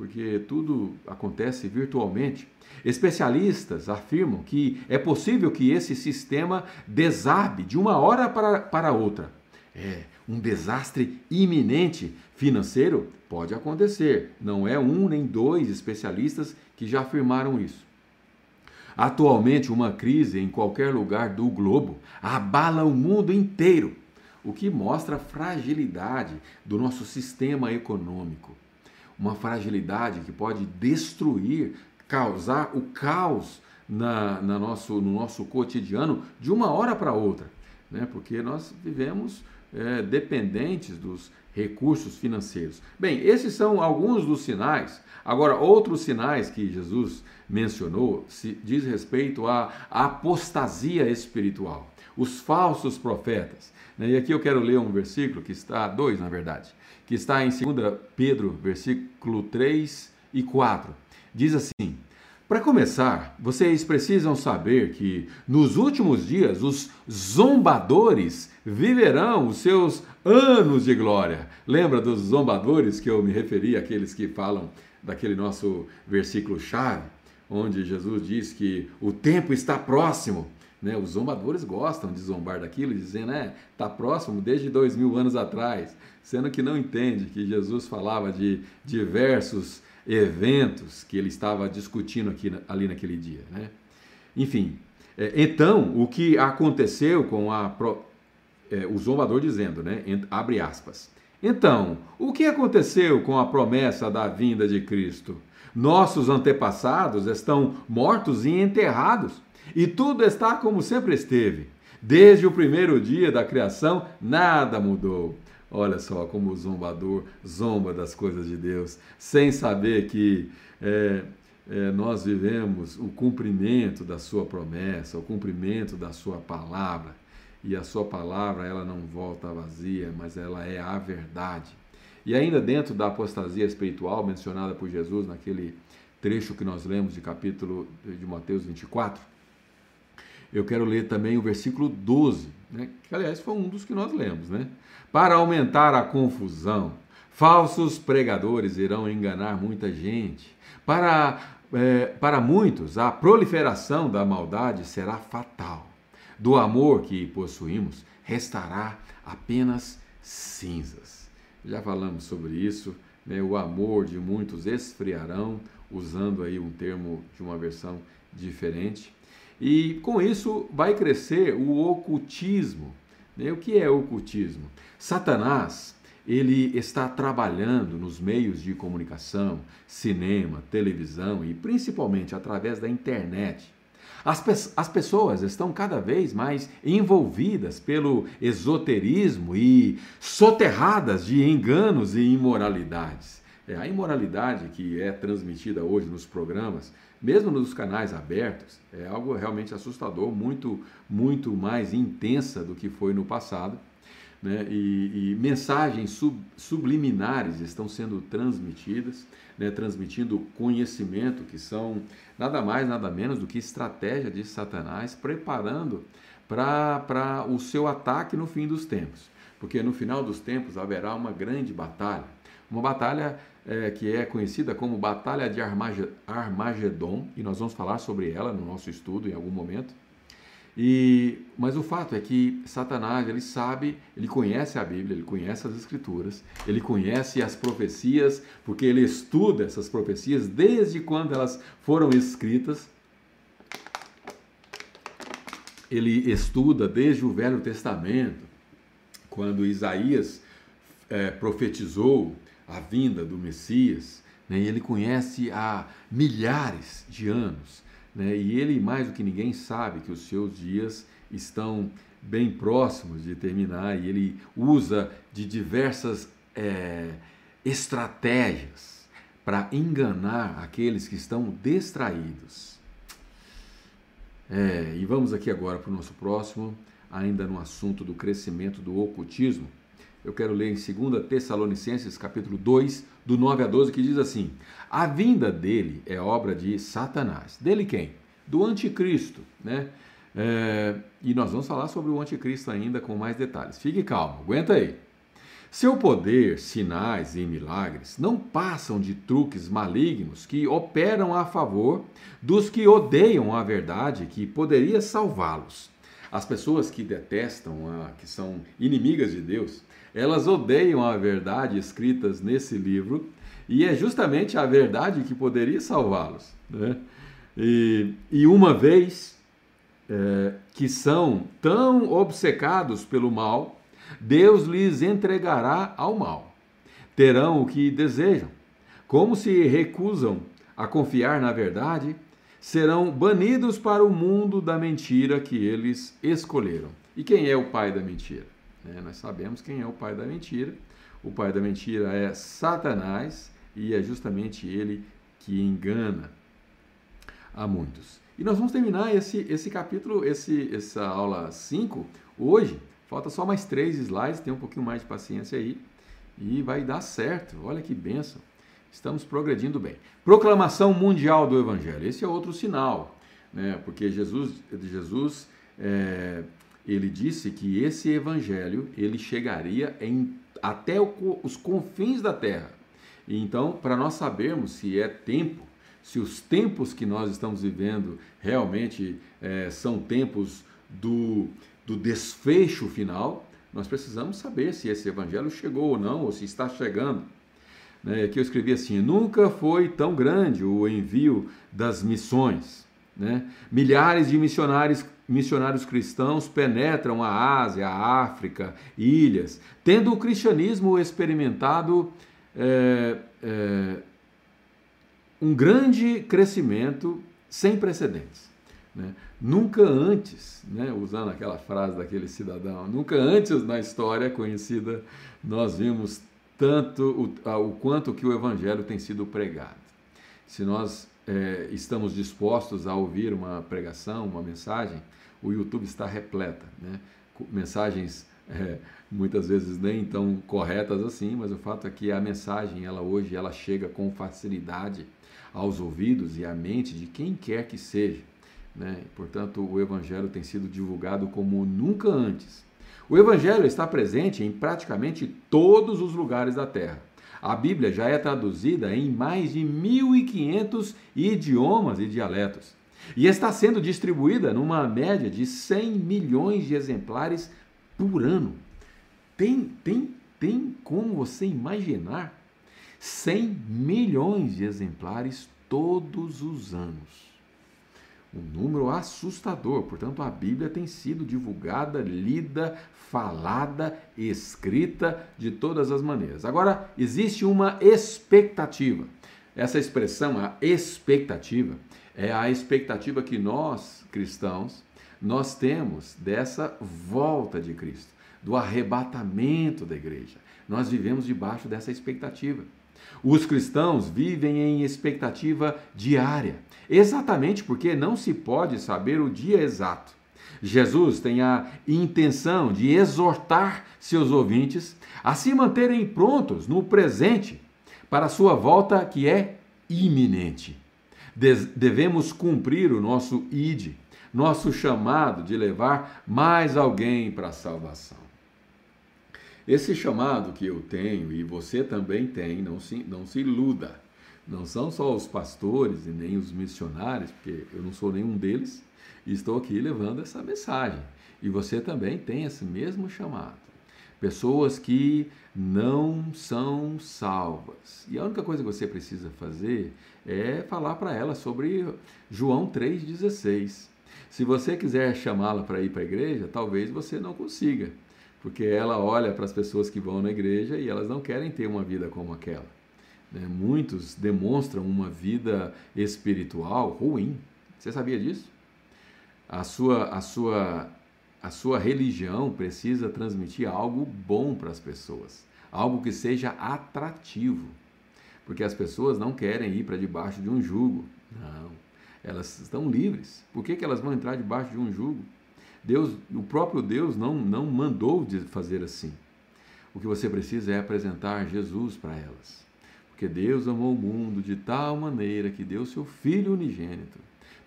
porque tudo acontece virtualmente. Especialistas afirmam que é possível que esse sistema desabe de uma hora para, para outra. É, um desastre iminente financeiro pode acontecer. Não é um nem dois especialistas que já afirmaram isso. Atualmente, uma crise em qualquer lugar do globo abala o mundo inteiro, o que mostra a fragilidade do nosso sistema econômico uma fragilidade que pode destruir, causar o caos na, na nosso, no nosso cotidiano de uma hora para outra, né? porque nós vivemos é, dependentes dos recursos financeiros. Bem, esses são alguns dos sinais. Agora, outros sinais que Jesus mencionou se diz respeito à apostasia espiritual, os falsos profetas. Né? E aqui eu quero ler um versículo que está, dois na verdade, que está em 2 Pedro, versículo 3 e 4. Diz assim: Para começar, vocês precisam saber que nos últimos dias os zombadores viverão os seus anos de glória. Lembra dos zombadores que eu me referi, aqueles que falam daquele nosso versículo chave, onde Jesus diz que o tempo está próximo. Né? Os zombadores gostam de zombar daquilo, dizendo, é, está próximo desde dois mil anos atrás, sendo que não entende que Jesus falava de diversos eventos que ele estava discutindo aqui, ali naquele dia. Né? Enfim, é, então, o que aconteceu com a. É, o zombador dizendo, né? Abre aspas. Então, o que aconteceu com a promessa da vinda de Cristo? Nossos antepassados estão mortos e enterrados e tudo está como sempre esteve. Desde o primeiro dia da criação, nada mudou. Olha só como o zombador zomba das coisas de Deus, sem saber que é, é, nós vivemos o cumprimento da sua promessa, o cumprimento da sua palavra. E a sua palavra, ela não volta vazia, mas ela é a verdade. E ainda dentro da apostasia espiritual mencionada por Jesus naquele trecho que nós lemos de capítulo de Mateus 24, eu quero ler também o versículo 12, né? que aliás foi um dos que nós lemos, né? Para aumentar a confusão, falsos pregadores irão enganar muita gente. Para, é, para muitos, a proliferação da maldade será fatal. Do amor que possuímos, restará apenas cinzas. Já falamos sobre isso, né? o amor de muitos esfriarão, usando aí um termo de uma versão diferente. E com isso vai crescer o ocultismo. Né? O que é ocultismo? Satanás, ele está trabalhando nos meios de comunicação, cinema, televisão e principalmente através da internet, As, as pessoas estão cada vez mais envolvidas pelo esoterismo e soterradas de enganos e imoralidades. É, a imoralidade que é transmitida hoje nos programas, mesmo nos canais abertos, é algo realmente assustador, muito, muito mais intensa do que foi no passado. Né? E, e, mensagens sub, subliminares estão sendo transmitidas, né? transmitindo conhecimento, que são nada mais, nada menos do que estratégia de Satanás, preparando para o seu ataque no fim dos tempos. Porque no final dos tempos haverá uma grande batalha, uma batalha é, que é conhecida como Batalha de Armagedon, e nós vamos falar sobre ela no nosso estudo em algum momento. E, mas o fato é que Satanás, ele sabe, ele conhece a Bíblia, ele conhece as Escrituras, ele conhece as profecias, porque ele estuda essas profecias desde quando elas foram escritas. Ele estuda desde o Velho Testamento, quando Isaías é, profetizou a vinda do Messias, né, e ele conhece há milhares de anos né? E ele, mais do que ninguém, sabe que os seus dias estão bem próximos de terminar e ele usa de diversas é, estratégias para enganar aqueles que estão distraídos. É, e vamos aqui agora para o nosso próximo, ainda no assunto do crescimento do ocultismo. Eu quero ler em 2 Tessalonicenses, capítulo 2, do 9 a 12, que diz assim: A vinda dele é obra de Satanás. Dele quem? Do anticristo, né? É, e nós vamos falar sobre o anticristo ainda com mais detalhes. Fique calmo, aguenta aí. Seu poder, sinais e milagres não passam de truques malignos que operam a favor dos que odeiam a verdade que poderia salvá-los. As pessoas que detestam, a, que são inimigas de Deus, elas odeiam a verdade escritas nesse livro e é justamente a verdade que poderia salvá-los. Né? E, e, uma vez é, que são tão obcecados pelo mal, Deus lhes entregará ao mal. Terão o que desejam. Como se recusam a confiar na verdade, serão banidos para o mundo da mentira que eles escolheram. E quem é o pai da mentira? É, nós sabemos quem é o pai da mentira. O pai da mentira é Satanás e é justamente ele que engana a muitos. E nós vamos terminar esse, esse capítulo, esse, essa aula 5 hoje. Falta só mais três slides, tem um pouquinho mais de paciência aí. E vai dar certo. Olha que benção. Estamos progredindo bem. Proclamação mundial do Evangelho. Esse é outro sinal, né? porque Jesus, Jesus é, ele disse que esse evangelho ele chegaria em, até o, os confins da terra. E então, para nós sabermos se é tempo, se os tempos que nós estamos vivendo realmente é, são tempos do, do desfecho final, nós precisamos saber se esse evangelho chegou ou não, ou se está chegando. Né, aqui eu escrevi assim: nunca foi tão grande o envio das missões. Né? Milhares de missionários missionários cristãos penetram a Ásia, a África, ilhas, tendo o cristianismo experimentado é, é, um grande crescimento sem precedentes. Né? Nunca antes, né, usando aquela frase daquele cidadão, nunca antes na história conhecida nós vimos tanto o, o quanto que o evangelho tem sido pregado. Se nós é, estamos dispostos a ouvir uma pregação, uma mensagem, o YouTube está repleta, né? mensagens é, muitas vezes nem tão corretas assim, mas o fato é que a mensagem ela hoje ela chega com facilidade aos ouvidos e à mente de quem quer que seja. Né? Portanto, o Evangelho tem sido divulgado como nunca antes. O Evangelho está presente em praticamente todos os lugares da Terra. A Bíblia já é traduzida em mais de 1.500 idiomas e dialetos e está sendo distribuída numa média de 100 milhões de exemplares por ano. Tem, tem, tem como você imaginar 100 milhões de exemplares todos os anos. Um número assustador. Portanto, a Bíblia tem sido divulgada, lida, falada, escrita de todas as maneiras. Agora, existe uma expectativa. Essa expressão, a expectativa, É a expectativa que nós, cristãos, nós temos dessa volta de Cristo, do arrebatamento da igreja. Nós vivemos debaixo dessa expectativa. Os cristãos vivem em expectativa diária, exatamente porque não se pode saber o dia exato. Jesus tem a intenção de exortar seus ouvintes a se manterem prontos no presente para a sua volta que é iminente. Devemos cumprir o nosso id, nosso chamado de levar mais alguém para a salvação. Esse chamado que eu tenho e você também tem, não se, não se iluda. Não são só os pastores e nem os missionários, porque eu não sou nenhum deles, e estou aqui levando essa mensagem. E você também tem esse mesmo chamado. Pessoas que não são salvas. E a única coisa que você precisa fazer é falar para elas sobre João 3,16. Se você quiser chamá-la para ir para a igreja, talvez você não consiga, porque ela olha para as pessoas que vão na igreja e elas não querem ter uma vida como aquela. Né? Muitos demonstram uma vida espiritual ruim. Você sabia disso? A sua, a sua, a sua religião precisa transmitir algo bom para as pessoas, algo que seja atrativo, porque as pessoas não querem ir para debaixo de um jugo. Não, elas estão livres. Por que, que elas vão entrar debaixo de um jugo? Deus, o próprio Deus não, não mandou de fazer assim. O que você precisa é apresentar Jesus para elas. Porque Deus amou o mundo de tal maneira que deu seu Filho unigênito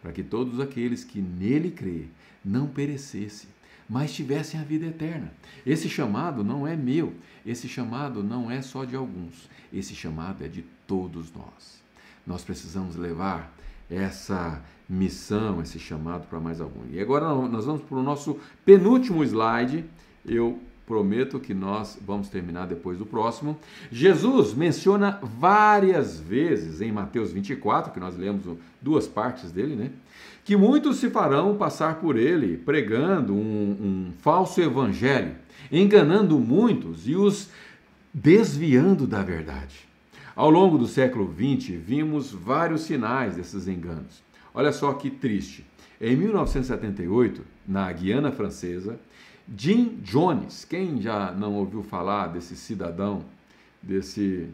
para que todos aqueles que nele crê não perecessem, mas tivessem a vida eterna. Esse chamado não é meu, esse chamado não é só de alguns, esse chamado é de todos nós. Nós precisamos levar essa missão, esse chamado para mais algum. E agora nós vamos para o nosso penúltimo slide. Eu prometo que nós vamos terminar depois do próximo. Jesus menciona várias vezes em Mateus 24, que nós lemos duas partes dele, né? Que muitos se farão passar por ele, pregando um, um falso evangelho, enganando muitos e os desviando da verdade. Ao longo do século XX, vimos vários sinais desses enganos. Olha só que triste. Em 1978, na Guiana Francesa, Jim Jones, quem já não ouviu falar desse cidadão, desse,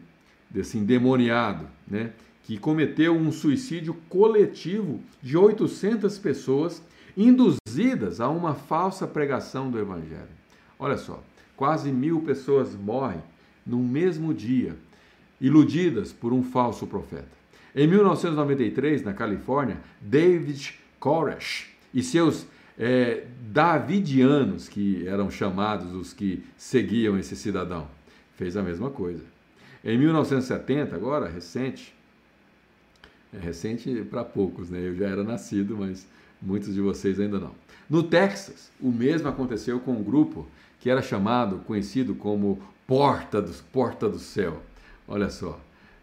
desse endemoniado, né, que cometeu um suicídio coletivo de 800 pessoas induzidas a uma falsa pregação do Evangelho. Olha só, quase mil pessoas morrem no mesmo dia, iludidas por um falso profeta. Em 1993, na Califórnia, David Koresh e seus é, davidianos, que eram chamados os que seguiam esse cidadão, fez a mesma coisa. Em 1970, agora, recente, é recente para poucos, né? Eu já era nascido, mas muitos de vocês ainda não. No Texas, o mesmo aconteceu com um grupo que era chamado, conhecido como Porta do, Porta do Céu. Olha só.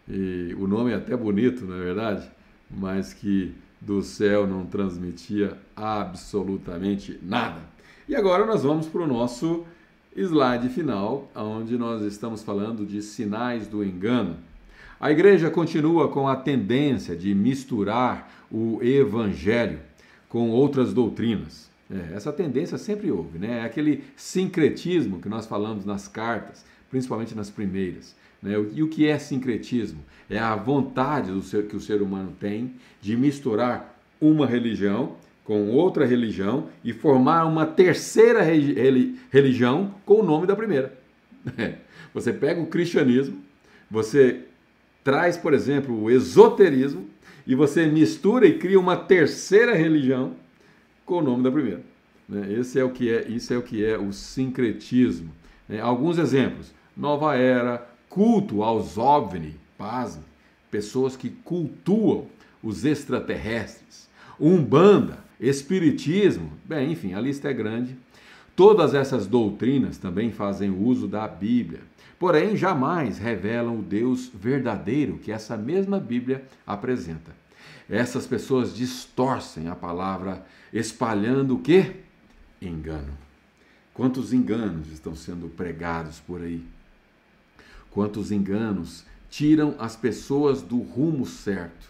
E o nome é até bonito, não é verdade? Mas que do céu não transmitia absolutamente nada. E agora nós vamos para o nosso slide final, onde nós estamos falando de sinais do engano. A igreja continua com a tendência de misturar o evangelho com outras doutrinas. É, essa tendência sempre houve, né? É aquele sincretismo que nós falamos nas cartas, principalmente nas primeiras. Né? E o que é sincretismo? É a vontade do ser, que o ser humano tem de misturar uma religião com outra religião e formar uma terceira religião com o nome da primeira. Você pega o cristianismo, você traz, por exemplo, o esoterismo e você mistura e cria uma terceira religião com o nome da primeira. Né? Esse é o que é, isso é o que é o sincretismo. Né? Alguns exemplos: Nova Era, culto aos OVNI, pasme, pessoas que cultuam os extraterrestres, umbanda, espiritismo, bem, enfim, a lista é grande. Todas essas doutrinas também fazem uso da Bíblia, porém jamais revelam o Deus verdadeiro que essa mesma Bíblia apresenta. Essas pessoas distorcem a palavra, espalhando o quê? Engano. Quantos enganos estão sendo pregados por aí? Quantos enganos tiram as pessoas do rumo certo,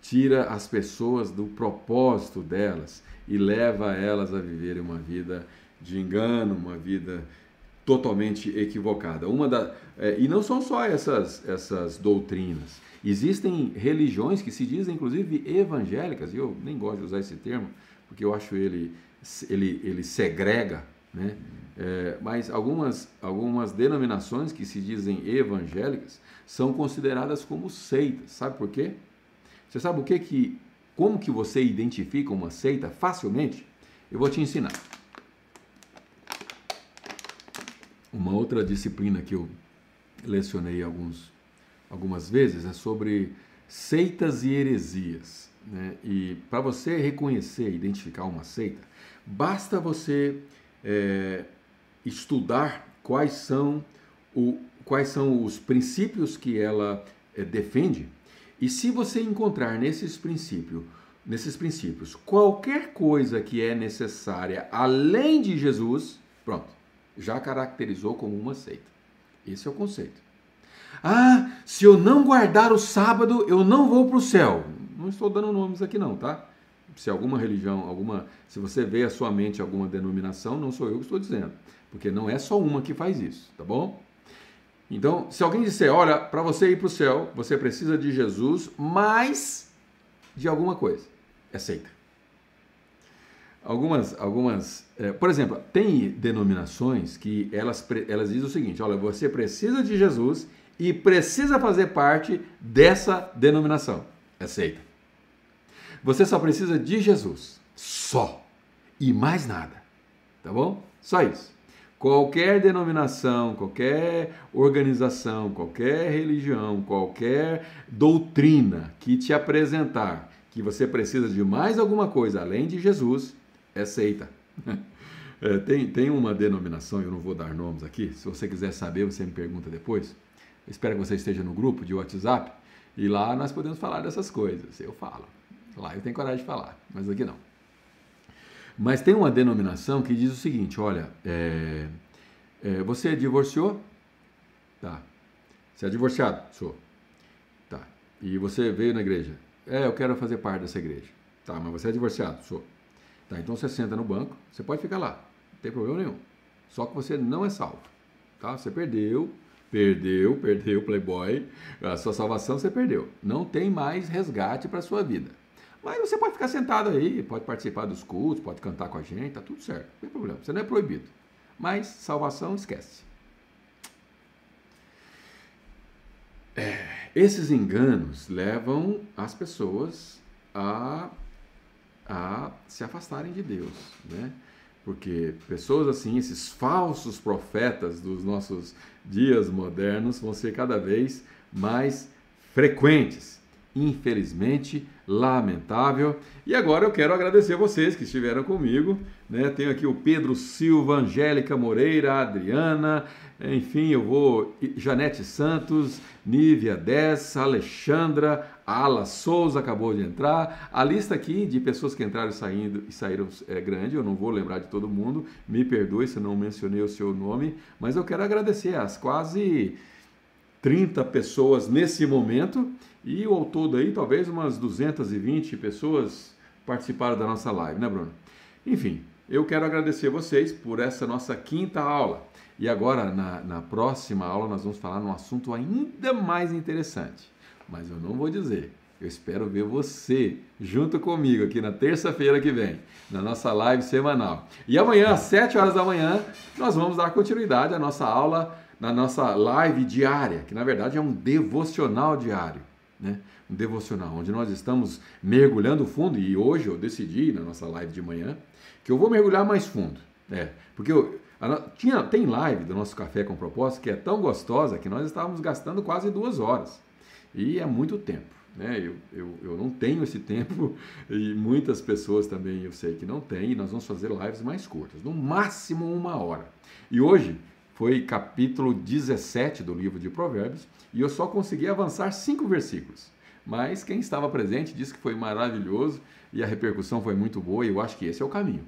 tira as pessoas do propósito delas e leva elas a viverem uma vida de engano, uma vida totalmente equivocada. Uma da, é, e não são só essas, essas doutrinas. Existem religiões que se dizem, inclusive, evangélicas, e eu nem gosto de usar esse termo, porque eu acho ele, ele, ele segrega, né? É, mas algumas, algumas denominações que se dizem evangélicas são consideradas como seitas. Sabe por quê? Você sabe o que que, como que você identifica uma seita facilmente? Eu vou te ensinar. Uma outra disciplina que eu lecionei alguns, algumas vezes é sobre seitas e heresias. Né? E para você reconhecer, identificar uma seita, basta você é, estudar quais são, o, quais são os princípios que ela é, defende. E se você encontrar nesses princípios, nesses princípios qualquer coisa que é necessária além de Jesus, pronto, já caracterizou como uma seita. Esse é o conceito. Ah, se eu não guardar o sábado, eu não vou para o céu. Não estou dando nomes aqui não, tá? Se alguma religião, alguma, se você vê a sua mente alguma denominação, não sou eu que estou dizendo, porque não é só uma que faz isso, tá bom? Então, se alguém disser, olha, para você ir para o céu, você precisa de Jesus, mais de alguma coisa, é seita algumas, algumas é, por exemplo, tem denominações que elas, elas dizem o seguinte: olha, você precisa de Jesus e precisa fazer parte dessa denominação. É seita. Você só precisa de Jesus, só e mais nada, tá bom? Só isso. Qualquer denominação, qualquer organização, qualquer religião, qualquer doutrina que te apresentar que você precisa de mais alguma coisa além de Jesus, é seita. É, tem, tem uma denominação, eu não vou dar nomes aqui, se você quiser saber, você me pergunta depois. espero que você esteja no grupo de WhatsApp e lá nós podemos falar dessas coisas. Eu falo. Lá eu tenho coragem de falar, mas aqui não. Mas tem uma denominação que diz o seguinte: olha, é, é, você divorciou? Tá. Você é divorciado? Sou. Tá. E você veio na igreja? É, eu quero fazer parte dessa igreja. Tá, mas você é divorciado? Sou. Tá, então você senta no banco, você pode ficar lá, não tem problema nenhum. Só que você não é salvo. Tá? Você perdeu, perdeu, perdeu o Playboy, a sua salvação você perdeu. Não tem mais resgate para sua vida. Mas você pode ficar sentado aí, pode participar dos cultos, pode cantar com a gente, tá tudo certo, não tem problema. Você não é proibido. Mas salvação, esquece. É, esses enganos levam as pessoas a a se afastarem de Deus, né? Porque pessoas assim, esses falsos profetas dos nossos dias modernos vão ser cada vez mais frequentes. Infelizmente, lamentável. E agora eu quero agradecer vocês que estiveram comigo. Né? Tenho aqui o Pedro Silva, Angélica Moreira, Adriana, enfim, eu vou. Janete Santos, Nívia Dessa, Alexandra, Ala Souza acabou de entrar. A lista aqui de pessoas que entraram e, saindo, e saíram é grande, eu não vou lembrar de todo mundo. Me perdoe se não mencionei o seu nome, mas eu quero agradecer as quase 30 pessoas nesse momento e ao todo aí, talvez umas 220 pessoas participaram da nossa live, né, Bruno? Enfim, eu quero agradecer vocês por essa nossa quinta aula. E agora, na, na próxima aula, nós vamos falar num assunto ainda mais interessante. Mas eu não vou dizer. Eu espero ver você junto comigo aqui na terça-feira que vem, na nossa live semanal. E amanhã, às 7 horas da manhã, nós vamos dar continuidade à nossa aula, na nossa live diária, que na verdade é um devocional diário. Né? Um devocional, onde nós estamos mergulhando fundo, e hoje eu decidi, na nossa live de manhã, que eu vou mergulhar mais fundo. É, porque eu, tinha, tem live do nosso Café com Propósito que é tão gostosa que nós estávamos gastando quase duas horas. E é muito tempo. Né? Eu, eu, eu não tenho esse tempo e muitas pessoas também eu sei que não têm. E nós vamos fazer lives mais curtas, no máximo uma hora. E hoje foi capítulo 17 do livro de Provérbios e eu só consegui avançar cinco versículos. Mas quem estava presente disse que foi maravilhoso e a repercussão foi muito boa e eu acho que esse é o caminho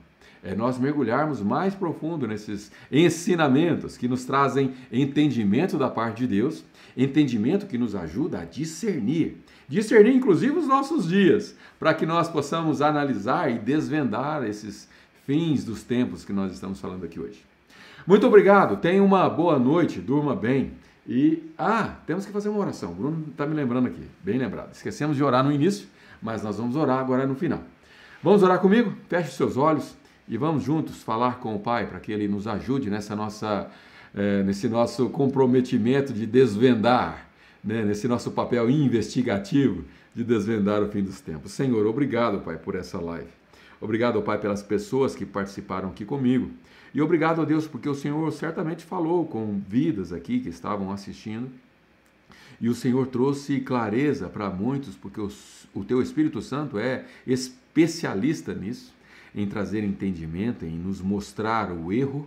é nós mergulharmos mais profundo nesses ensinamentos que nos trazem entendimento da parte de Deus, entendimento que nos ajuda a discernir, discernir inclusive os nossos dias, para que nós possamos analisar e desvendar esses fins dos tempos que nós estamos falando aqui hoje. Muito obrigado, tenha uma boa noite, durma bem. E, ah, temos que fazer uma oração. O Bruno está me lembrando aqui, bem lembrado. Esquecemos de orar no início, mas nós vamos orar agora no final. Vamos orar comigo? Feche seus olhos e vamos juntos falar com o Pai para que Ele nos ajude nessa nossa, é, nesse nosso comprometimento de desvendar, né, nesse nosso papel investigativo de desvendar o fim dos tempos. Senhor, obrigado, Pai, por essa live. Obrigado, Pai, pelas pessoas que participaram aqui comigo. E obrigado a Deus, porque o Senhor certamente falou com vidas aqui que estavam assistindo. E o Senhor trouxe clareza para muitos, porque os, o teu Espírito Santo é especialista nisso, em trazer entendimento, em nos mostrar o erro,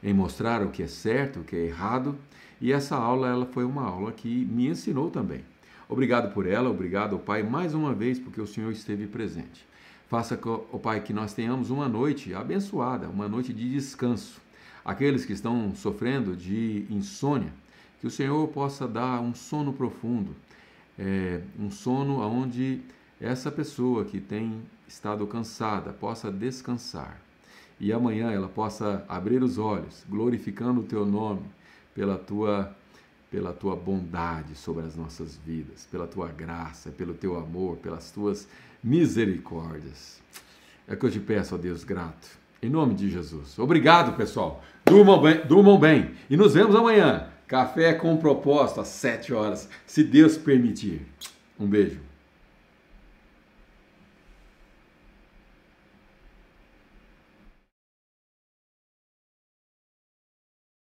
em mostrar o que é certo, o que é errado. E essa aula ela foi uma aula que me ensinou também. Obrigado por ela, obrigado, Pai, mais uma vez, porque o Senhor esteve presente. Faça, ó Pai, que nós tenhamos uma noite abençoada, uma noite de descanso. Aqueles que estão sofrendo de insônia, que o Senhor possa dar um sono profundo, é, um sono onde essa pessoa que tem estado cansada possa descansar e amanhã ela possa abrir os olhos, glorificando o teu nome pela tua pela tua bondade sobre as nossas vidas, pela tua graça, pelo teu amor, pelas tuas misericórdias. É que eu te peço, ó Deus, grato. Em nome de Jesus. Obrigado, pessoal. Durmam bem, durmam bem. E nos vemos amanhã. Café com propósito às 7 horas, se Deus permitir. Um beijo.